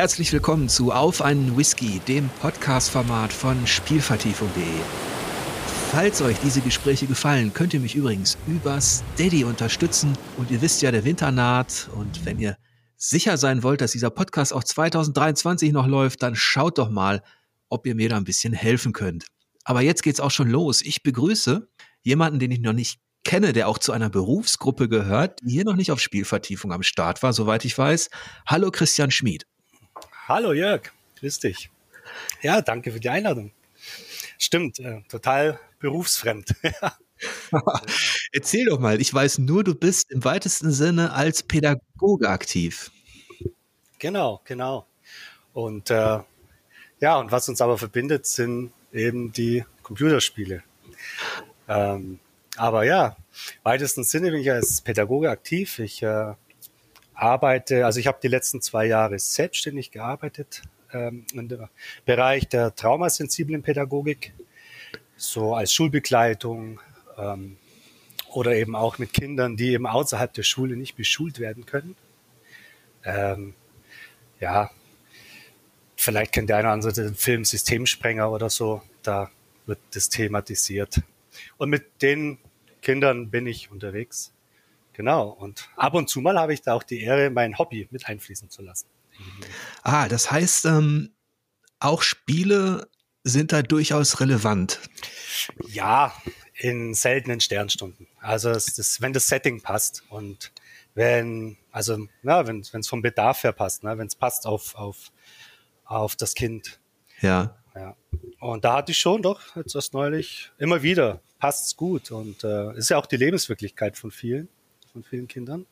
Herzlich willkommen zu Auf einen Whisky, dem Podcast-Format von Spielvertiefung.de. Falls euch diese Gespräche gefallen, könnt ihr mich übrigens über Steady unterstützen. Und ihr wisst ja, der Winter naht. Und wenn ihr sicher sein wollt, dass dieser Podcast auch 2023 noch läuft, dann schaut doch mal, ob ihr mir da ein bisschen helfen könnt. Aber jetzt geht's auch schon los. Ich begrüße jemanden, den ich noch nicht kenne, der auch zu einer Berufsgruppe gehört, die hier noch nicht auf Spielvertiefung am Start war, soweit ich weiß. Hallo Christian Schmid. Hallo Jörg, grüß dich. Ja, danke für die Einladung. Stimmt, äh, total berufsfremd. Erzähl doch mal, ich weiß nur, du bist im weitesten Sinne als Pädagoge aktiv. Genau, genau. Und äh, ja, und was uns aber verbindet, sind eben die Computerspiele. Ähm, aber ja, weitesten Sinne bin ich als Pädagoge aktiv. Ich äh, arbeite, also ich habe die letzten zwei Jahre selbstständig gearbeitet ähm, im Bereich der traumasensiblen Pädagogik, so als Schulbegleitung ähm, oder eben auch mit Kindern, die eben außerhalb der Schule nicht beschult werden können. Ähm, ja, vielleicht kennt der eine oder andere den Film Systemsprenger oder so, da wird das thematisiert. Und mit den Kindern bin ich unterwegs. Genau. Und ab und zu mal habe ich da auch die Ehre, mein Hobby mit einfließen zu lassen. Ah, das heißt, ähm, auch Spiele sind da durchaus relevant. Ja, in seltenen Sternstunden. Also das, wenn das Setting passt und wenn, also ja, wenn es vom Bedarf her passt, ne, wenn es passt auf, auf, auf das Kind. Ja. ja. Und da hatte ich schon doch jetzt erst neulich immer wieder passt's gut und äh, ist ja auch die Lebenswirklichkeit von vielen von vielen Kindern.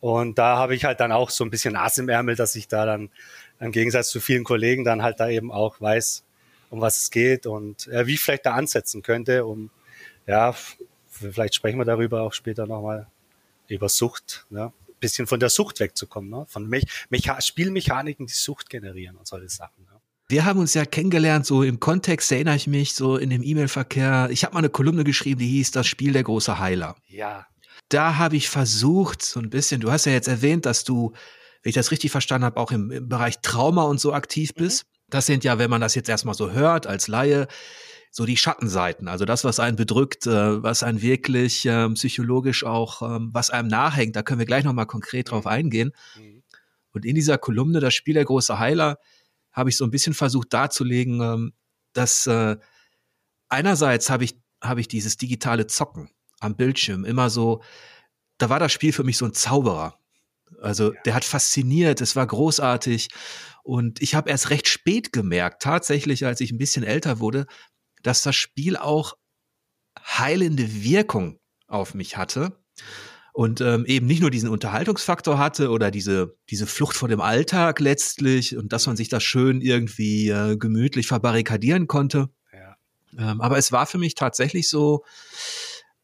Und da habe ich halt dann auch so ein bisschen Ass im Ärmel, dass ich da dann im Gegensatz zu vielen Kollegen dann halt da eben auch weiß, um was es geht und äh, wie ich vielleicht da ansetzen könnte, um, ja, vielleicht sprechen wir darüber auch später nochmal, über Sucht, ne? bisschen von der Sucht wegzukommen, ne? von Me Mecha Spielmechaniken, die Sucht generieren und solche Sachen. Ne? Wir haben uns ja kennengelernt, so im Kontext erinnere ich mich, so in dem E-Mail-Verkehr. Ich habe mal eine Kolumne geschrieben, die hieß Das Spiel der große Heiler. Ja, da habe ich versucht, so ein bisschen, du hast ja jetzt erwähnt, dass du, wenn ich das richtig verstanden habe, auch im, im Bereich Trauma und so aktiv mhm. bist. Das sind ja, wenn man das jetzt erstmal so hört als Laie, so die Schattenseiten, also das, was einen bedrückt, äh, was einen wirklich äh, psychologisch auch, ähm, was einem nachhängt, da können wir gleich nochmal konkret drauf mhm. eingehen. Mhm. Und in dieser Kolumne, das Spiel der große Heiler, habe ich so ein bisschen versucht darzulegen, ähm, dass äh, einerseits habe ich, habe ich dieses digitale Zocken, am Bildschirm immer so, da war das Spiel für mich so ein Zauberer. Also ja. der hat fasziniert, es war großartig. Und ich habe erst recht spät gemerkt, tatsächlich, als ich ein bisschen älter wurde, dass das Spiel auch heilende Wirkung auf mich hatte. Und ähm, eben nicht nur diesen Unterhaltungsfaktor hatte oder diese, diese Flucht vor dem Alltag letztlich und dass man sich das schön irgendwie äh, gemütlich verbarrikadieren konnte. Ja. Ähm, aber es war für mich tatsächlich so,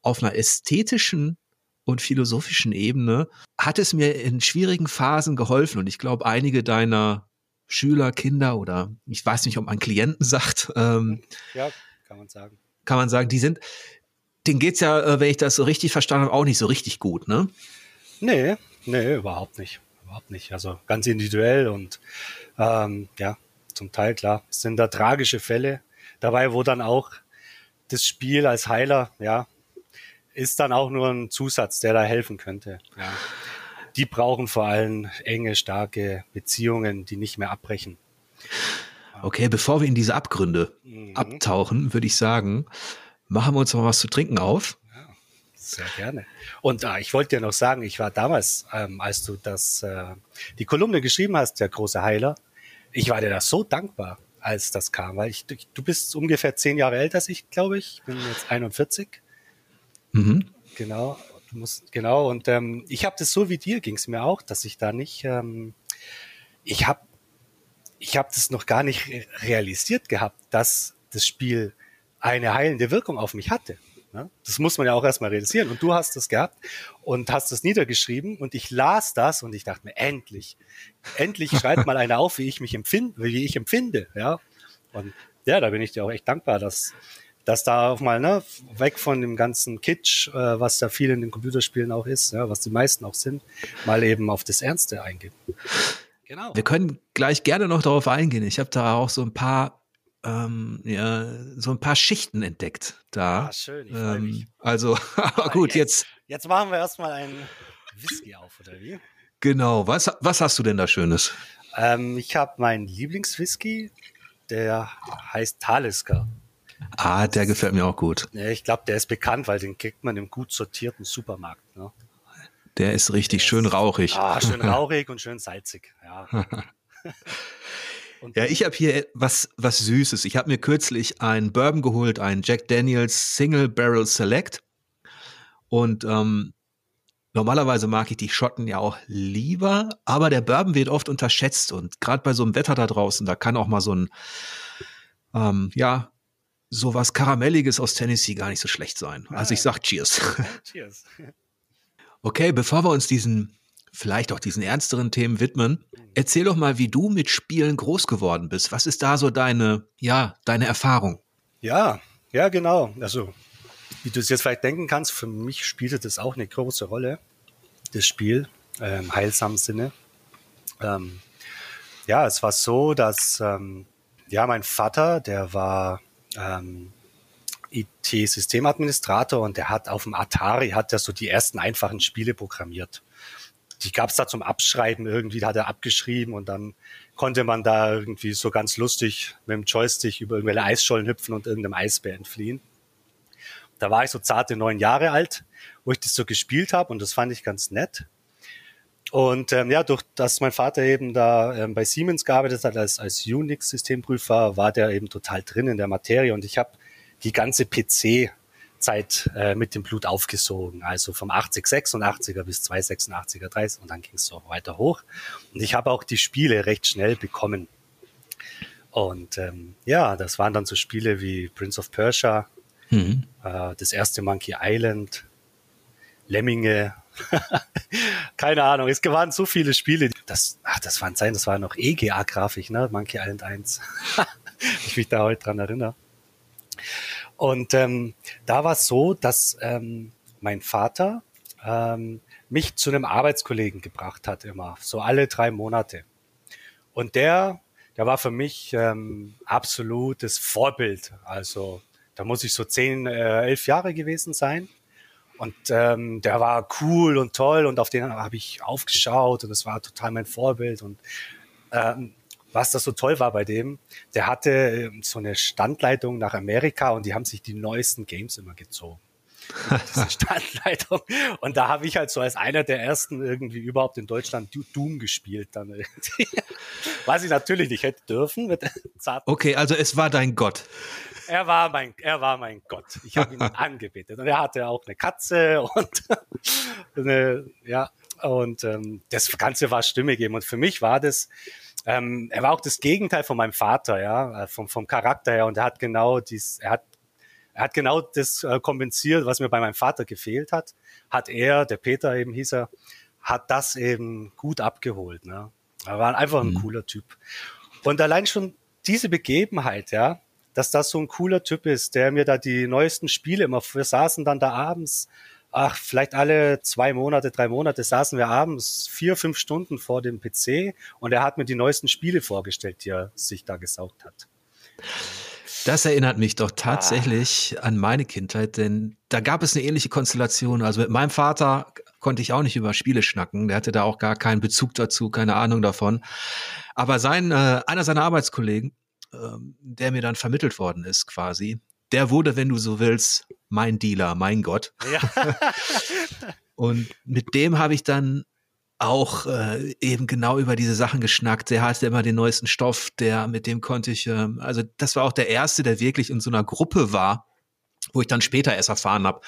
auf einer ästhetischen und philosophischen Ebene hat es mir in schwierigen Phasen geholfen und ich glaube, einige deiner Schüler, Kinder oder ich weiß nicht, ob man Klienten sagt. Ähm, ja, kann man sagen. Kann man sagen, die sind, denen geht's ja, äh, wenn ich das so richtig verstanden habe, auch nicht so richtig gut, ne? Nee, nee, überhaupt nicht. Überhaupt nicht. Also ganz individuell und ähm, ja, zum Teil klar. Es sind da tragische Fälle dabei, wo dann auch das Spiel als Heiler, ja, ist dann auch nur ein Zusatz, der da helfen könnte. Ja. Die brauchen vor allem enge, starke Beziehungen, die nicht mehr abbrechen. Okay, bevor wir in diese Abgründe mhm. abtauchen, würde ich sagen, machen wir uns mal was zu trinken auf. Ja, sehr gerne. Und äh, ich wollte dir noch sagen, ich war damals, ähm, als du das, äh, die Kolumne geschrieben hast, der große Heiler, ich war dir da so dankbar, als das kam, weil ich, du bist ungefähr zehn Jahre älter als ich, glaube ich. Ich bin jetzt 41. Mhm. Genau, du musst, genau. Und ähm, ich habe das so wie dir ging es mir auch, dass ich da nicht, ähm, ich habe, ich habe das noch gar nicht realisiert gehabt, dass das Spiel eine heilende Wirkung auf mich hatte. Ne? Das muss man ja auch erstmal realisieren. Und du hast das gehabt und hast das niedergeschrieben und ich las das und ich dachte mir, endlich, endlich schreibt mal einer auf, wie ich mich empfinde, wie ich empfinde, ja. Und ja, da bin ich dir auch echt dankbar, dass, dass da auch mal ne, weg von dem ganzen Kitsch, äh, was da viel in den Computerspielen auch ist, ja, was die meisten auch sind, mal eben auf das Ernste eingehen. Genau. Wir können gleich gerne noch darauf eingehen. Ich habe da auch so ein paar, ähm, ja, so ein paar Schichten entdeckt da. Ah, schön, ich ähm, mich. Also, aber gut, jetzt, jetzt. Jetzt machen wir erstmal einen Whisky auf, oder wie? Genau. Was, was hast du denn da Schönes? Ähm, ich habe meinen Lieblingswhisky, der heißt Talisker. Ah, der gefällt mir auch gut. Ja, ich glaube, der ist bekannt, weil den kriegt man im gut sortierten Supermarkt. Ne? Der ist richtig der schön ist, rauchig. Ah, schön rauchig und schön salzig. Ja. ja, ich habe hier was, was Süßes. Ich habe mir kürzlich einen Bourbon geholt, einen Jack Daniels Single Barrel Select. Und ähm, Normalerweise mag ich die Schotten ja auch lieber, aber der Bourbon wird oft unterschätzt und gerade bei so einem Wetter da draußen, da kann auch mal so ein, ähm, ja, sowas Karamelliges aus Tennessee gar nicht so schlecht sein. Also ich sag Cheers. Cheers. Okay, bevor wir uns diesen, vielleicht auch diesen ernsteren Themen widmen, erzähl doch mal, wie du mit Spielen groß geworden bist. Was ist da so deine, ja, deine Erfahrung? Ja, ja, genau. Also wie du es jetzt vielleicht denken kannst, für mich spielte das auch eine große Rolle, das Spiel, äh, im heilsamen Sinne. Ähm, ja, es war so, dass ähm, ja mein Vater, der war ähm, IT-Systemadministrator und der hat auf dem Atari hat er so die ersten einfachen Spiele programmiert. Die gab es da zum Abschreiben irgendwie, da hat er abgeschrieben und dann konnte man da irgendwie so ganz lustig mit dem Joystick über irgendwelche Eisschollen hüpfen und irgendeinem Eisbär entfliehen. Da war ich so zarte neun Jahre alt, wo ich das so gespielt habe und das fand ich ganz nett. Und ähm, ja, durch dass mein Vater eben da ähm, bei Siemens gearbeitet hat als, als Unix-Systemprüfer, war der eben total drin in der Materie und ich habe die ganze PC-Zeit äh, mit dem Blut aufgesogen. Also vom 8086er bis 286er, 30 und dann ging es so weiter hoch. Und ich habe auch die Spiele recht schnell bekommen. Und ähm, ja, das waren dann so Spiele wie Prince of Persia, Mhm. Äh, das erste Monkey Island, Lemminge, keine Ahnung. Es waren so viele Spiele. Das, ach, das waren sein, das war noch EGA-Grafik, ne? Monkey Island 1. ich mich da heute dran erinnere. Und ähm, da war es so, dass ähm, mein Vater ähm, mich zu einem Arbeitskollegen gebracht hat, immer, so alle drei Monate. Und der, der war für mich ähm, absolutes Vorbild. Also da muss ich so zehn, äh, elf Jahre gewesen sein. Und ähm, der war cool und toll und auf den habe ich aufgeschaut und das war total mein Vorbild. Und ähm, was das so toll war bei dem, der hatte ähm, so eine Standleitung nach Amerika und die haben sich die neuesten Games immer gezogen. diese Standleitung. Und da habe ich halt so als einer der ersten irgendwie überhaupt in Deutschland Doom gespielt dann irgendwie. Was ich natürlich nicht hätte dürfen. Mit okay, also es war dein Gott er war mein, er war mein Gott. Ich habe ihn angebetet. Und er hatte auch eine Katze und eine, ja, und ähm, das Ganze war stimmig eben. Und für mich war das, ähm, er war auch das Gegenteil von meinem Vater, ja, äh, vom, vom Charakter her. Und er hat genau dies, er hat, er hat genau das äh, kompensiert, was mir bei meinem Vater gefehlt hat. Hat er, der Peter eben hieß er, hat das eben gut abgeholt. Ne? Er war einfach ein mhm. cooler Typ. Und allein schon diese Begebenheit, ja, dass das so ein cooler Typ ist, der mir da die neuesten Spiele immer, wir saßen dann da abends, ach, vielleicht alle zwei Monate, drei Monate saßen wir abends vier, fünf Stunden vor dem PC und er hat mir die neuesten Spiele vorgestellt, die er sich da gesaugt hat. Das erinnert mich doch tatsächlich ah. an meine Kindheit, denn da gab es eine ähnliche Konstellation. Also mit meinem Vater konnte ich auch nicht über Spiele schnacken. Der hatte da auch gar keinen Bezug dazu, keine Ahnung davon. Aber sein, äh, einer seiner Arbeitskollegen, der mir dann vermittelt worden ist quasi, der wurde, wenn du so willst, mein Dealer, mein Gott. Ja. und mit dem habe ich dann auch äh, eben genau über diese Sachen geschnackt. Der hatte immer den neuesten Stoff, der mit dem konnte ich, äh, also das war auch der erste, der wirklich in so einer Gruppe war, wo ich dann später erst erfahren habe,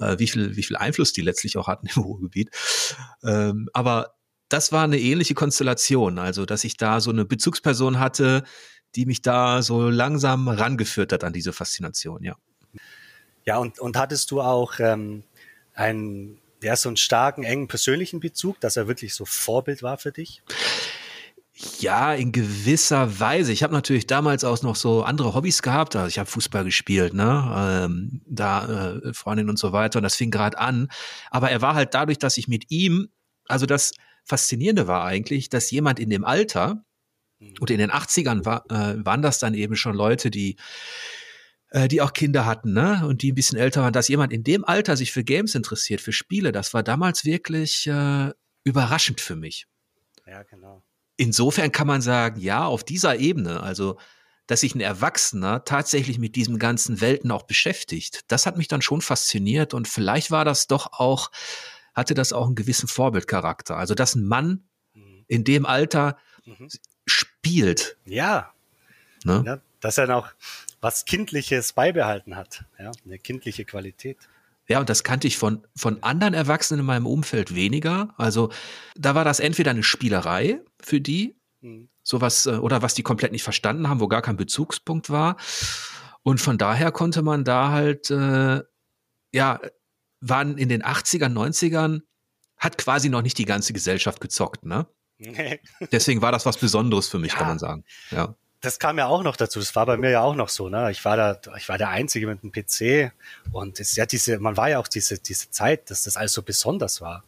äh, wie viel wie viel Einfluss die letztlich auch hatten im Ruhrgebiet. Ähm, aber das war eine ähnliche Konstellation, also dass ich da so eine Bezugsperson hatte, die mich da so langsam rangeführt hat an diese Faszination, ja. Ja, und, und hattest du auch ähm, einen, ja, so einen starken, engen persönlichen Bezug, dass er wirklich so Vorbild war für dich? Ja, in gewisser Weise. Ich habe natürlich damals auch noch so andere Hobbys gehabt. Also ich habe Fußball gespielt, ne, ähm, da äh, Freundin und so weiter. Und das fing gerade an. Aber er war halt dadurch, dass ich mit ihm, also das Faszinierende war eigentlich, dass jemand in dem Alter. Und in den 80ern war, äh, waren das dann eben schon Leute, die äh, die auch Kinder hatten, ne? Und die ein bisschen älter waren, dass jemand in dem Alter sich für Games interessiert, für Spiele, das war damals wirklich äh, überraschend für mich. Ja, genau. Insofern kann man sagen, ja, auf dieser Ebene, also dass sich ein Erwachsener tatsächlich mit diesen ganzen Welten auch beschäftigt, das hat mich dann schon fasziniert und vielleicht war das doch auch, hatte das auch einen gewissen Vorbildcharakter. Also, dass ein Mann mhm. in dem Alter mhm. Spielt. Ja. Ne? ja. Dass er noch was Kindliches beibehalten hat, ja, eine kindliche Qualität. Ja, und das kannte ich von, von anderen Erwachsenen in meinem Umfeld weniger. Also da war das entweder eine Spielerei für die, mhm. sowas, äh, oder was die komplett nicht verstanden haben, wo gar kein Bezugspunkt war. Und von daher konnte man da halt, äh, ja, waren in den 80ern, 90ern, hat quasi noch nicht die ganze Gesellschaft gezockt, ne? Deswegen war das was Besonderes für mich, ja. kann man sagen. Ja das kam ja auch noch dazu. Das war bei mir ja auch noch so. Ne? Ich war da, ich war der Einzige mit einem PC und es ja diese, man war ja auch diese diese Zeit, dass das alles so besonders war.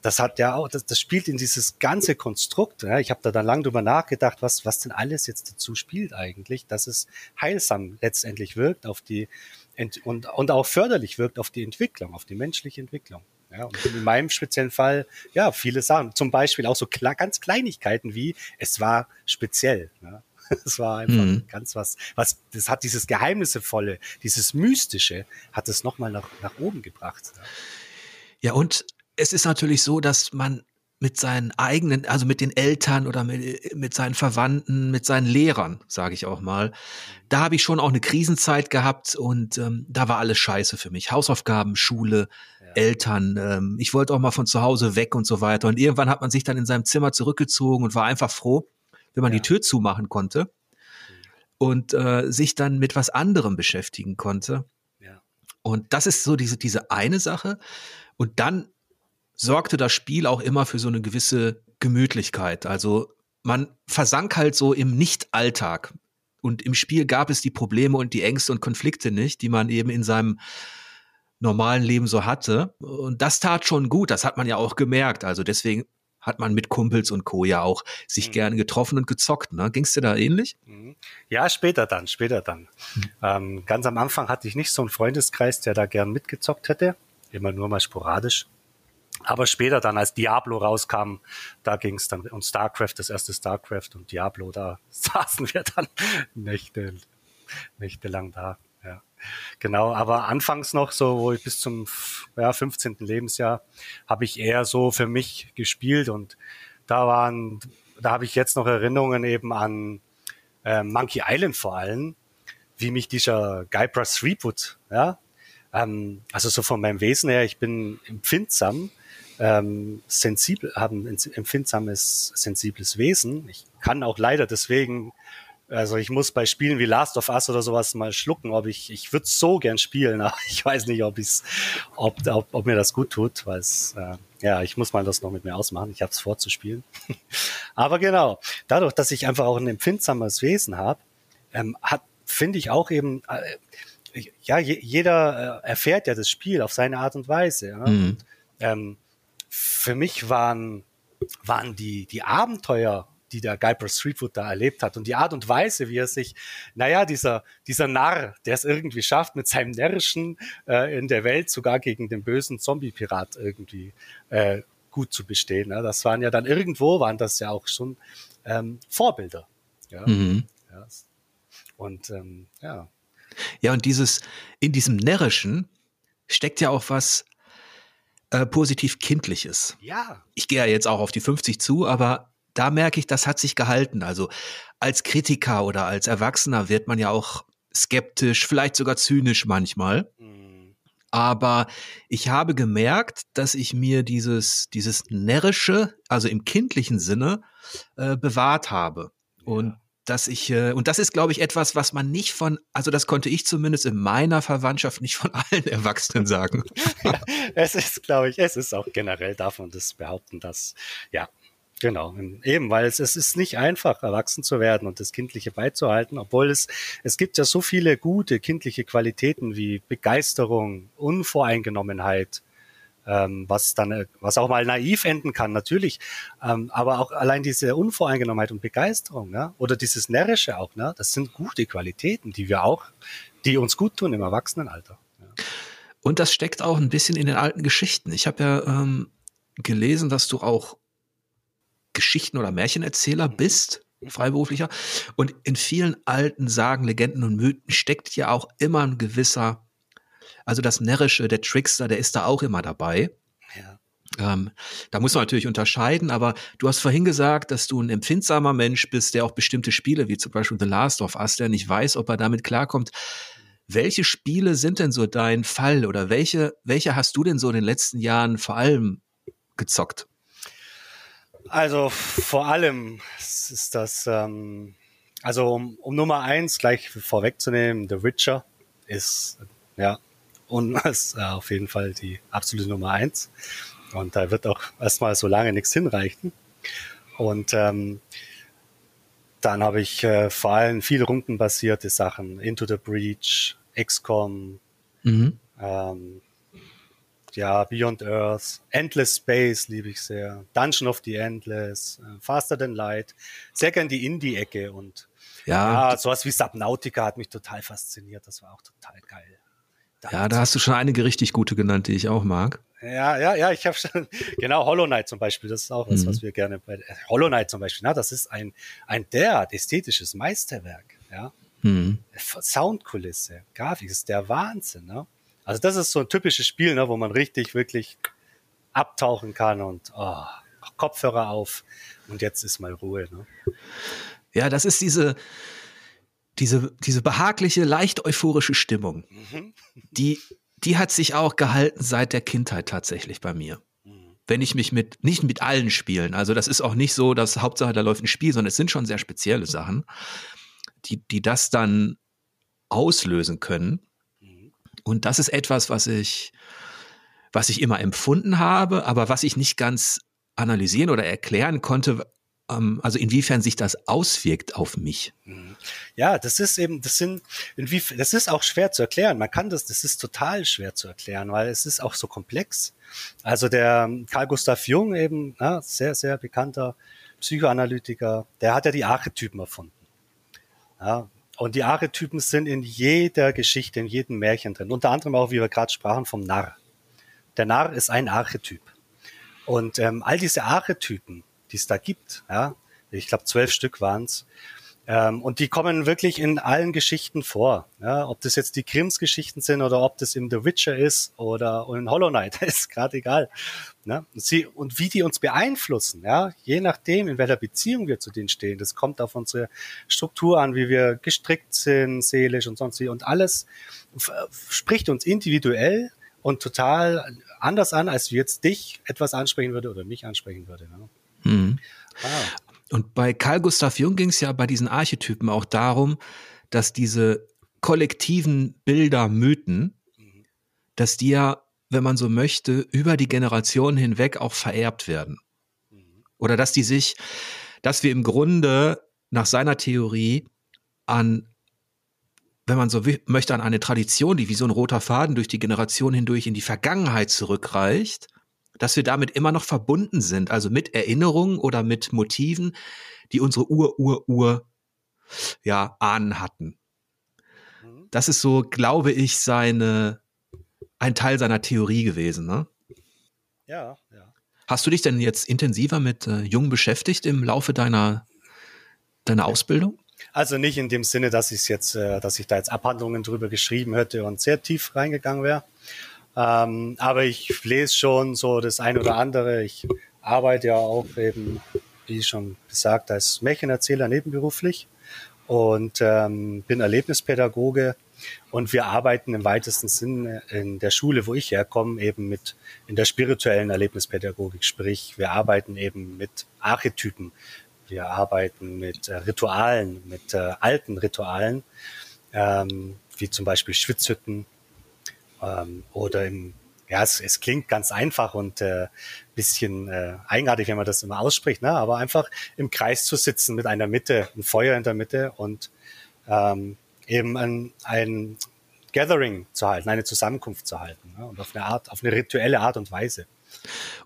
Das hat ja auch, das, das spielt in dieses ganze Konstrukt. Ja? Ich habe da dann lang drüber nachgedacht, was was denn alles jetzt dazu spielt eigentlich, dass es heilsam letztendlich wirkt auf die und und auch förderlich wirkt auf die Entwicklung, auf die menschliche Entwicklung. Ja, und in meinem speziellen Fall, ja, viele Sachen. Zum Beispiel auch so ganz Kleinigkeiten wie, es war speziell. Ja. Es war einfach mhm. ganz was, was, das hat dieses Geheimnisvolle, dieses Mystische, hat es nochmal nach, nach oben gebracht. Ja, und es ist natürlich so, dass man mit seinen eigenen, also mit den Eltern oder mit, mit seinen Verwandten, mit seinen Lehrern, sage ich auch mal. Da habe ich schon auch eine Krisenzeit gehabt und ähm, da war alles scheiße für mich. Hausaufgaben, Schule, ja. Eltern. Ähm, ich wollte auch mal von zu Hause weg und so weiter. Und irgendwann hat man sich dann in seinem Zimmer zurückgezogen und war einfach froh, wenn man ja. die Tür zumachen konnte und äh, sich dann mit was anderem beschäftigen konnte. Ja. Und das ist so diese, diese eine Sache. Und dann sorgte das Spiel auch immer für so eine gewisse Gemütlichkeit. Also man versank halt so im Nicht-Alltag. Und im Spiel gab es die Probleme und die Ängste und Konflikte nicht, die man eben in seinem normalen Leben so hatte. Und das tat schon gut, das hat man ja auch gemerkt. Also deswegen hat man mit Kumpels und Co. ja auch sich mhm. gerne getroffen und gezockt. Ne? Ging es dir da ähnlich? Mhm. Ja, später dann, später dann. Mhm. Ähm, ganz am Anfang hatte ich nicht so einen Freundeskreis, der da gern mitgezockt hätte. Immer nur mal sporadisch. Aber später dann, als Diablo rauskam, da ging es dann, und StarCraft, das erste StarCraft und Diablo, da saßen wir dann Nächte, nächtelang da. Ja. Genau, aber anfangs noch so, wo ich bis zum ja, 15. Lebensjahr habe ich eher so für mich gespielt und da waren, da habe ich jetzt noch Erinnerungen eben an äh, Monkey Island vor allem, wie mich dieser Guybrush Threepwood, ja, ähm, also so von meinem Wesen her, ich bin empfindsam, ähm, sensibel, haben ein empfindsames, sensibles Wesen. Ich kann auch leider deswegen also ich muss bei Spielen wie Last of Us oder sowas mal schlucken, ob ich, ich würde so gern spielen, aber ich weiß nicht, ob ich's, ob, ob, ob mir das gut tut, weil es, äh, ja, ich muss mal das noch mit mir ausmachen. Ich habe es vorzuspielen. aber genau, dadurch, dass ich einfach auch ein empfindsames Wesen habe, ähm, hat, finde ich auch eben, äh, ja, je, jeder äh, erfährt ja das Spiel auf seine Art und Weise. Ja? Mhm. Und, ähm, für mich waren, waren die, die Abenteuer die der Guybrush Streetfood da erlebt hat und die Art und Weise, wie er sich, naja, dieser, dieser Narr, der es irgendwie schafft, mit seinem Närrischen äh, in der Welt sogar gegen den bösen Zombie-Pirat irgendwie äh, gut zu bestehen. Ne? Das waren ja dann irgendwo, waren das ja auch schon ähm, Vorbilder. Ja? Mhm. ja. Und ähm, ja. Ja, und dieses, in diesem Närrischen steckt ja auch was äh, positiv Kindliches. Ja. Ich gehe ja jetzt auch auf die 50 zu, aber da merke ich, das hat sich gehalten. Also als Kritiker oder als Erwachsener wird man ja auch skeptisch, vielleicht sogar zynisch manchmal. Mhm. Aber ich habe gemerkt, dass ich mir dieses, dieses närrische, also im kindlichen Sinne, äh, bewahrt habe. Ja. Und dass ich, äh, und das ist, glaube ich, etwas, was man nicht von, also das konnte ich zumindest in meiner Verwandtschaft nicht von allen Erwachsenen sagen. ja, es ist, glaube ich, es ist auch generell davon das behaupten, dass, ja, Genau, eben, weil es, es ist nicht einfach, erwachsen zu werden und das Kindliche beizuhalten, obwohl es, es gibt ja so viele gute kindliche Qualitäten wie Begeisterung, Unvoreingenommenheit, ähm, was dann, äh, was auch mal naiv enden kann, natürlich. Ähm, aber auch allein diese Unvoreingenommenheit und Begeisterung, ne? oder dieses Närrische auch, ne? das sind gute Qualitäten, die wir auch, die uns gut tun im Erwachsenenalter. Ja. Und das steckt auch ein bisschen in den alten Geschichten. Ich habe ja ähm, gelesen, dass du auch Geschichten- oder Märchenerzähler mhm. bist, freiberuflicher. Und in vielen alten Sagen, Legenden und Mythen steckt ja auch immer ein gewisser also das Närrische, der Trickster, der ist da auch immer dabei. Ja. Ähm, da muss man natürlich unterscheiden, aber du hast vorhin gesagt, dass du ein empfindsamer Mensch bist, der auch bestimmte Spiele, wie zum Beispiel The Last of Us, der nicht weiß, ob er damit klarkommt. Welche Spiele sind denn so dein Fall oder welche, welche hast du denn so in den letzten Jahren vor allem gezockt? Also vor allem ist das, ähm, also um, um Nummer eins gleich vorwegzunehmen, The Witcher ist ja und ist äh, auf jeden Fall die absolute Nummer eins. Und da wird auch erstmal so lange nichts hinreichen. Und ähm, dann habe ich äh, vor allem viel rundenbasierte Sachen, Into the Breach, XCOM, mhm. ähm, ja, Beyond Earth, Endless Space liebe ich sehr, Dungeon of the Endless, äh, Faster Than Light, sehr gern die Indie-Ecke und ja. ja, sowas wie Subnautica hat mich total fasziniert, das war auch total geil. Ja, da hast du schon einige richtig gute genannt, die ich auch mag. Ja, ja, ja, ich habe schon, genau, Hollow Knight zum Beispiel, das ist auch was, mhm. was wir gerne bei, äh, Hollow Knight zum Beispiel, na, das ist ein, ein derart ästhetisches Meisterwerk, ja. Mhm. Soundkulisse, Grafik, ist der Wahnsinn, ne? Also das ist so ein typisches Spiel, ne, wo man richtig, wirklich abtauchen kann und oh, Kopfhörer auf und jetzt ist mal Ruhe, ne? Ja, das ist diese, diese, diese behagliche, leicht euphorische Stimmung, mhm. die, die hat sich auch gehalten seit der Kindheit tatsächlich bei mir. Wenn ich mich mit, nicht mit allen Spielen, also das ist auch nicht so, dass Hauptsache da läuft ein Spiel, sondern es sind schon sehr spezielle Sachen, die, die das dann auslösen können. Und das ist etwas, was ich, was ich immer empfunden habe, aber was ich nicht ganz analysieren oder erklären konnte, also inwiefern sich das auswirkt auf mich. Mhm. Ja, das ist eben, das sind, inwiefern, das ist auch schwer zu erklären. Man kann das, das ist total schwer zu erklären, weil es ist auch so komplex. Also der Carl Gustav Jung eben, ja, sehr, sehr bekannter Psychoanalytiker, der hat ja die Archetypen erfunden. Ja, und die Archetypen sind in jeder Geschichte, in jedem Märchen drin. Unter anderem auch, wie wir gerade sprachen, vom Narr. Der Narr ist ein Archetyp. Und ähm, all diese Archetypen, die es da gibt. Ja? Ich glaube, zwölf Stück waren es. Ähm, und die kommen wirklich in allen Geschichten vor. Ja? Ob das jetzt die Grimms Geschichten sind oder ob das in The Witcher ist oder in Hollow Knight, ist gerade egal. Ne? Und, sie, und wie die uns beeinflussen, ja, je nachdem, in welcher Beziehung wir zu denen stehen, das kommt auf unsere Struktur an, wie wir gestrickt sind, seelisch und sonst wie. Und alles spricht uns individuell und total anders an, als jetzt dich etwas ansprechen würde oder mich ansprechen würde. Ne? Mhm. Ah. Und bei Carl Gustav Jung ging es ja bei diesen Archetypen auch darum, dass diese kollektiven Bilder, Mythen, dass die ja, wenn man so möchte, über die Generationen hinweg auch vererbt werden. Oder dass die sich, dass wir im Grunde nach seiner Theorie an, wenn man so möchte, an eine Tradition, die wie so ein roter Faden durch die Generation hindurch in die Vergangenheit zurückreicht, dass wir damit immer noch verbunden sind, also mit Erinnerungen oder mit Motiven, die unsere Ur, Ur, Ur, ja, Ahnen hatten. Mhm. Das ist so, glaube ich, seine, ein Teil seiner Theorie gewesen, ne? Ja, ja. Hast du dich denn jetzt intensiver mit äh, Jungen beschäftigt im Laufe deiner, deiner Ausbildung? Also nicht in dem Sinne, dass ich jetzt, äh, dass ich da jetzt Abhandlungen drüber geschrieben hätte und sehr tief reingegangen wäre. Ähm, aber ich lese schon so das ein oder andere. Ich arbeite ja auch eben, wie schon gesagt, als Märchenerzähler nebenberuflich und ähm, bin Erlebnispädagoge. Und wir arbeiten im weitesten Sinne in der Schule, wo ich herkomme, eben mit in der spirituellen Erlebnispädagogik. Sprich, wir arbeiten eben mit Archetypen. Wir arbeiten mit äh, Ritualen, mit äh, alten Ritualen, ähm, wie zum Beispiel Schwitzhütten, ähm, oder im, ja, es, es klingt ganz einfach und äh, bisschen äh, eigenartig, wenn man das immer ausspricht, ne? aber einfach im Kreis zu sitzen mit einer Mitte, ein Feuer in der Mitte und ähm, eben ein, ein Gathering zu halten, eine Zusammenkunft zu halten ne? und auf eine Art, auf eine rituelle Art und Weise.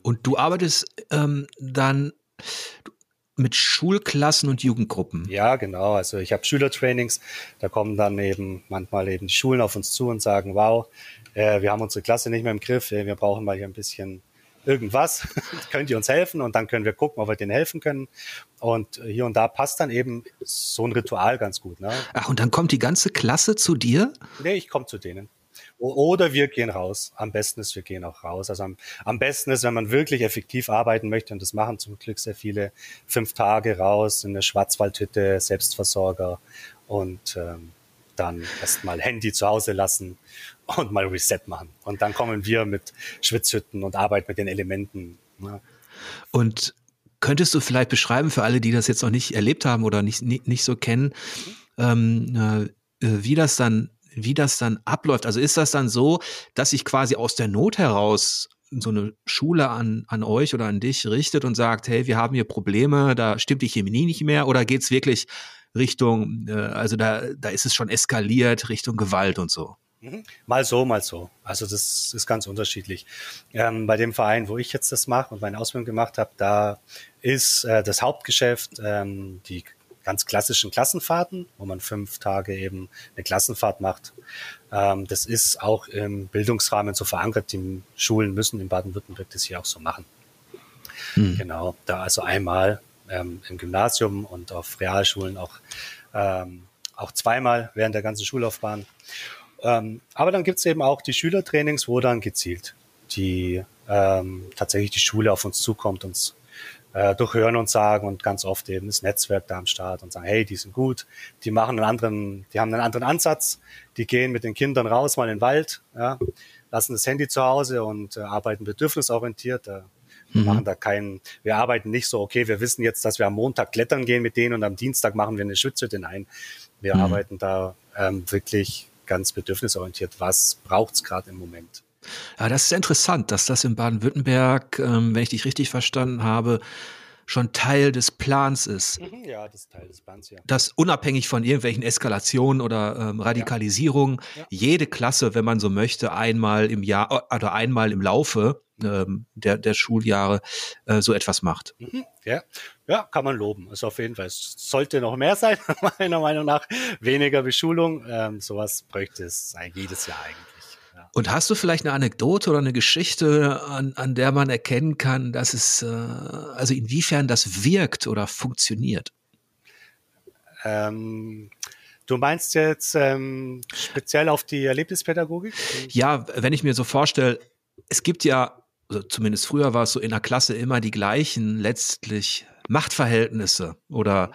Und du arbeitest ähm, dann mit Schulklassen und Jugendgruppen. Ja, genau. Also ich habe Schülertrainings, da kommen dann eben manchmal eben Schulen auf uns zu und sagen, wow, äh, wir haben unsere Klasse nicht mehr im Griff, wir brauchen mal hier ein bisschen irgendwas, könnt ihr uns helfen und dann können wir gucken, ob wir denen helfen können. Und hier und da passt dann eben so ein Ritual ganz gut. Ne? Ach, und dann kommt die ganze Klasse zu dir? Nee, ich komme zu denen. Oder wir gehen raus. Am besten ist, wir gehen auch raus. Also am, am besten ist, wenn man wirklich effektiv arbeiten möchte, und das machen zum Glück sehr viele, fünf Tage raus in eine Schwarzwaldhütte, Selbstversorger und ähm, dann erstmal Handy zu Hause lassen und mal Reset machen. Und dann kommen wir mit Schwitzhütten und Arbeit mit den Elementen. Ne? Und könntest du vielleicht beschreiben für alle, die das jetzt noch nicht erlebt haben oder nicht, nicht, nicht so kennen, ähm, äh, wie das dann wie das dann abläuft. Also ist das dann so, dass sich quasi aus der Not heraus so eine Schule an, an euch oder an dich richtet und sagt, hey, wir haben hier Probleme, da stimmt die Chemie nicht mehr oder geht's wirklich Richtung, äh, also da, da ist es schon eskaliert, Richtung Gewalt und so? Mhm. Mal so, mal so. Also das ist ganz unterschiedlich. Ähm, bei dem Verein, wo ich jetzt das mache und meine Ausbildung gemacht habe, da ist äh, das Hauptgeschäft ähm, die ganz klassischen Klassenfahrten, wo man fünf Tage eben eine Klassenfahrt macht. Ähm, das ist auch im Bildungsrahmen so verankert. Die Schulen müssen in Baden-Württemberg das hier auch so machen. Hm. Genau, da also einmal ähm, im Gymnasium und auf Realschulen auch, ähm, auch zweimal während der ganzen Schullaufbahn. Ähm, aber dann gibt es eben auch die Schülertrainings, wo dann gezielt die ähm, tatsächlich die Schule auf uns zukommt, uns äh, durch Hören und Sagen und ganz oft eben das Netzwerk da am Start und sagen, hey, die sind gut, die machen einen anderen, die haben einen anderen Ansatz, die gehen mit den Kindern raus mal in den Wald, ja, lassen das Handy zu Hause und äh, arbeiten bedürfnisorientiert. Äh, wir mhm. machen da keinen, wir arbeiten nicht so, okay, wir wissen jetzt, dass wir am Montag klettern gehen mit denen und am Dienstag machen wir eine Schützhütte. Nein, wir mhm. arbeiten da ähm, wirklich ganz bedürfnisorientiert. Was braucht's gerade im Moment? Ja, das ist interessant, dass das in Baden-Württemberg, ähm, wenn ich dich richtig verstanden habe, schon Teil des Plans ist. Mhm, ja, das ist Teil des Plans, ja. Dass unabhängig von irgendwelchen Eskalationen oder ähm, Radikalisierung ja. Ja. jede Klasse, wenn man so möchte, einmal im Jahr äh, oder einmal im Laufe ähm, der, der Schuljahre äh, so etwas macht. Mhm, ja. ja, kann man loben. Also auf jeden Fall. Es sollte noch mehr sein, meiner Meinung nach. Weniger Beschulung. Ähm, sowas bräuchte es jedes Jahr eigentlich. Und hast du vielleicht eine Anekdote oder eine Geschichte, an, an der man erkennen kann, dass es, äh, also inwiefern das wirkt oder funktioniert? Ähm, du meinst jetzt ähm, speziell auf die Erlebnispädagogik? Ja, wenn ich mir so vorstelle, es gibt ja, also zumindest früher war es so in der Klasse immer die gleichen letztlich Machtverhältnisse oder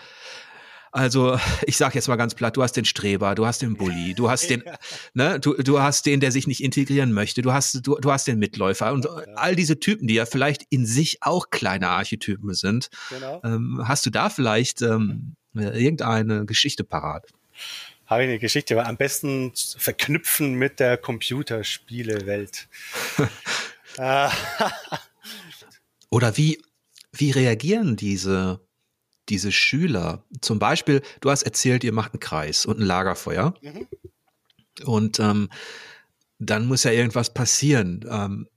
also ich sage jetzt mal ganz platt, du hast den Streber, du hast den Bully, du hast den, ne, du, du hast den, der sich nicht integrieren möchte, du hast, du, du hast den Mitläufer und all diese Typen, die ja vielleicht in sich auch kleine Archetypen sind. Genau. Ähm, hast du da vielleicht ähm, irgendeine Geschichte parat? Habe ich eine Geschichte, aber am besten verknüpfen mit der Computerspielewelt. Oder wie, wie reagieren diese diese Schüler, zum Beispiel, du hast erzählt, ihr macht einen Kreis und ein Lagerfeuer. Mhm. Und ähm, dann muss ja irgendwas passieren. Ähm,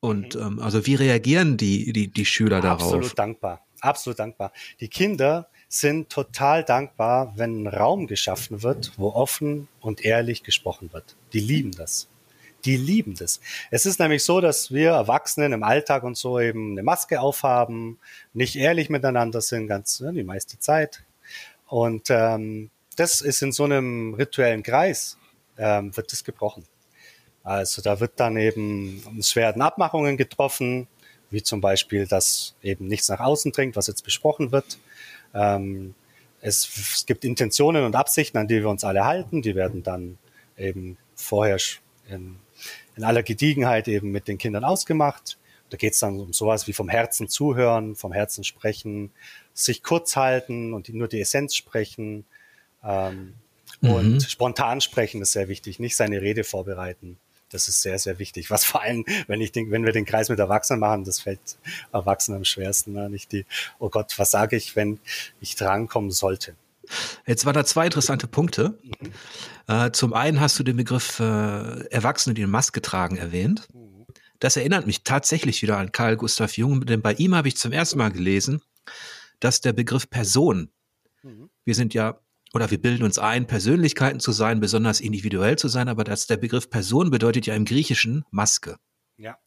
und mhm. ähm, also wie reagieren die, die, die Schüler Absolut darauf? Absolut dankbar. Absolut dankbar. Die Kinder sind total dankbar, wenn ein Raum geschaffen wird, wo offen und ehrlich gesprochen wird. Die lieben das die lieben das. Es ist nämlich so, dass wir Erwachsenen im Alltag und so eben eine Maske aufhaben, nicht ehrlich miteinander sind, ganz ne, die meiste Zeit. Und ähm, das ist in so einem rituellen Kreis, ähm, wird das gebrochen. Also da wird dann eben, es werden Abmachungen getroffen, wie zum Beispiel, dass eben nichts nach außen dringt, was jetzt besprochen wird. Ähm, es, es gibt Intentionen und Absichten, an die wir uns alle halten, die werden dann eben vorher in in aller Gediegenheit eben mit den Kindern ausgemacht. Da geht es dann um sowas wie vom Herzen zuhören, vom Herzen sprechen, sich kurz halten und nur die Essenz sprechen. Ähm, mhm. Und spontan sprechen ist sehr wichtig, nicht seine Rede vorbereiten. Das ist sehr, sehr wichtig. Was vor allem, wenn ich denke, wenn wir den Kreis mit Erwachsenen machen, das fällt Erwachsenen am schwersten. Ne? Nicht die, oh Gott, was sage ich, wenn ich drankommen sollte? Jetzt waren da zwei interessante Punkte. Mhm. Äh, zum einen hast du den Begriff äh, Erwachsene, die eine Maske tragen, erwähnt. Mhm. Das erinnert mich tatsächlich wieder an Karl Gustav Jung, denn bei ihm habe ich zum ersten Mal gelesen, dass der Begriff Person, mhm. wir sind ja oder wir bilden uns ein, Persönlichkeiten zu sein, besonders individuell zu sein, aber dass der Begriff Person bedeutet ja im Griechischen Maske. Ja.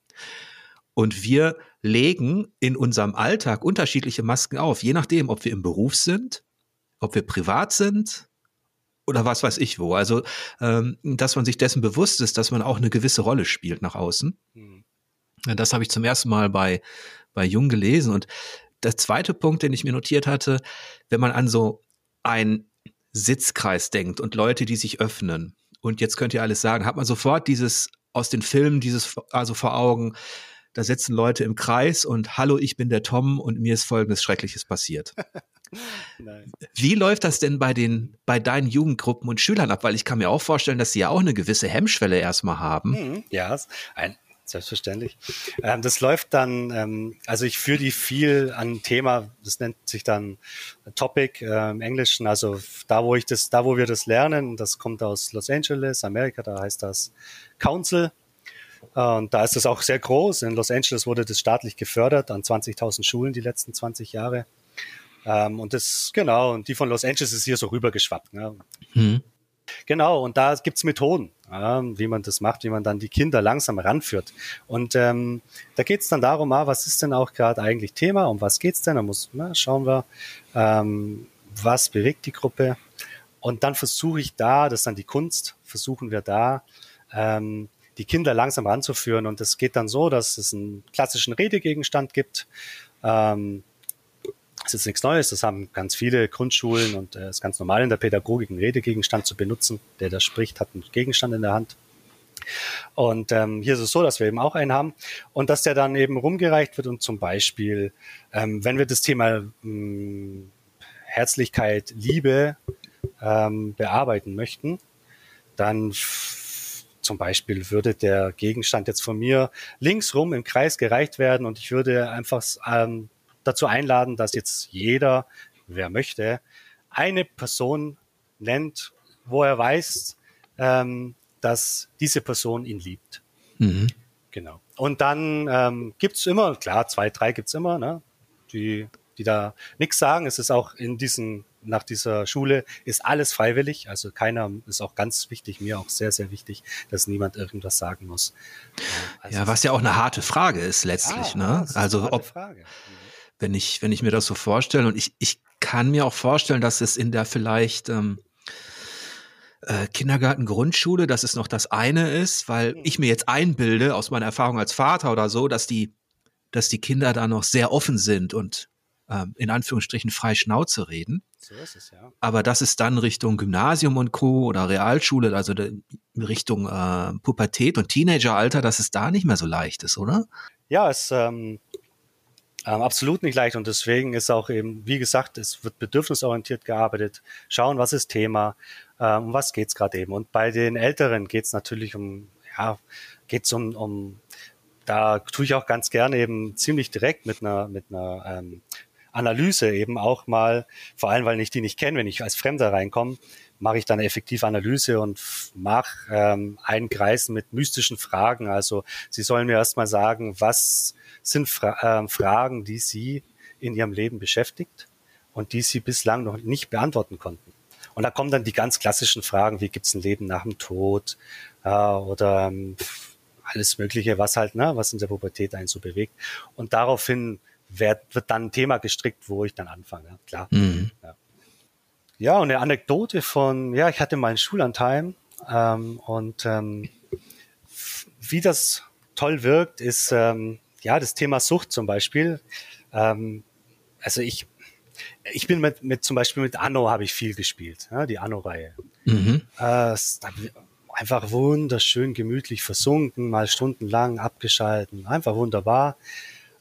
Und wir legen in unserem Alltag unterschiedliche Masken auf, je nachdem, ob wir im Beruf sind, ob wir privat sind oder was weiß ich wo. Also, ähm, dass man sich dessen bewusst ist, dass man auch eine gewisse Rolle spielt nach außen. Mhm. Das habe ich zum ersten Mal bei, bei Jung gelesen. Und der zweite Punkt, den ich mir notiert hatte, wenn man an so einen Sitzkreis denkt und Leute, die sich öffnen. Und jetzt könnt ihr alles sagen, hat man sofort dieses aus den Filmen, dieses also vor Augen, da sitzen Leute im Kreis und hallo, ich bin der Tom und mir ist folgendes Schreckliches passiert. Wie läuft das denn bei den, bei deinen Jugendgruppen und Schülern ab? Weil ich kann mir auch vorstellen, dass sie ja auch eine gewisse Hemmschwelle erstmal haben. Mhm, ja, ein, selbstverständlich. Ähm, das läuft dann, ähm, also ich führe die viel an Thema, das nennt sich dann Topic äh, im Englischen, also da wo ich das, da wo wir das lernen, das kommt aus Los Angeles, Amerika, da heißt das Council. Und da ist es auch sehr groß. In Los Angeles wurde das staatlich gefördert an 20.000 Schulen die letzten 20 Jahre. Ähm, und das, genau, und die von Los Angeles ist hier so rübergeschwappt. Ne? Mhm. Genau, und da gibt's Methoden, ja, wie man das macht, wie man dann die Kinder langsam ranführt. Und ähm, da geht's dann darum, ah, was ist denn auch gerade eigentlich Thema, um was geht's denn? Da muss, na, schauen wir, ähm, was bewegt die Gruppe. Und dann versuche ich da, das ist dann die Kunst, versuchen wir da, ähm, die Kinder langsam ranzuführen. Und das geht dann so, dass es einen klassischen Redegegenstand gibt. Ähm, das ist nichts Neues, das haben ganz viele Grundschulen und äh, ist ganz normal in der Pädagogik, einen Redegegenstand zu benutzen. Der da spricht, hat einen Gegenstand in der Hand. Und ähm, hier ist es so, dass wir eben auch einen haben und dass der dann eben rumgereicht wird und zum Beispiel, ähm, wenn wir das Thema ähm, Herzlichkeit, Liebe ähm, bearbeiten möchten, dann zum Beispiel würde der Gegenstand jetzt von mir links rum im Kreis gereicht werden und ich würde einfach ähm, dazu einladen, dass jetzt jeder, wer möchte, eine Person nennt, wo er weiß, ähm, dass diese Person ihn liebt. Mhm. Genau. Und dann ähm, gibt immer, klar, zwei, drei gibt's immer, ne, die, die da nichts sagen. Es ist auch in diesen, nach dieser Schule ist alles freiwillig. Also keiner ist auch ganz wichtig, mir auch sehr, sehr wichtig, dass niemand irgendwas sagen muss. Also ja, was ja auch eine harte Frage ist letztlich, ja, ne? Also ob, Frage. Wenn ich, wenn ich mir das so vorstelle. Und ich, ich kann mir auch vorstellen, dass es in der vielleicht ähm, äh, Kindergarten, Grundschule, dass es noch das eine ist, weil ich mir jetzt einbilde, aus meiner Erfahrung als Vater oder so, dass die, dass die Kinder da noch sehr offen sind und ähm, in Anführungsstrichen frei Schnauze reden. So ist es, ja. Aber dass es dann Richtung Gymnasium und Co. oder Realschule, also Richtung äh, Pubertät und Teenageralter, dass es da nicht mehr so leicht ist, oder? Ja, es ähm, ähm, absolut nicht leicht und deswegen ist auch eben, wie gesagt, es wird bedürfnisorientiert gearbeitet. Schauen, was ist Thema, ähm, um was geht's gerade eben. Und bei den Älteren geht's natürlich um, ja, geht's um, um, da tue ich auch ganz gerne eben ziemlich direkt mit einer, mit einer ähm, Analyse eben auch mal, vor allem weil ich die nicht kenne, wenn ich als Fremder reinkomme, mache ich dann effektiv Analyse und mache ähm, einen Kreis mit mystischen Fragen. Also Sie sollen mir erstmal sagen, was sind Fra äh, Fragen, die Sie in Ihrem Leben beschäftigt und die Sie bislang noch nicht beantworten konnten. Und da kommen dann die ganz klassischen Fragen, wie gibt es ein Leben nach dem Tod äh, oder ähm, alles Mögliche, was halt, ne, was in der Pubertät einen so bewegt. Und daraufhin wird, wird dann ein Thema gestrickt, wo ich dann anfange, klar. Mhm. Ja. Ja. und eine Anekdote von, ja, ich hatte mal einen Schulanteil ähm, und ähm, wie das toll wirkt, ist, ähm, ja, das Thema Sucht zum Beispiel. Ähm, also ich, ich bin mit, mit zum Beispiel mit Anno habe ich viel gespielt, ja, die Anno-Reihe. Mhm. Äh, einfach wunderschön gemütlich versunken, mal stundenlang abgeschalten, einfach wunderbar.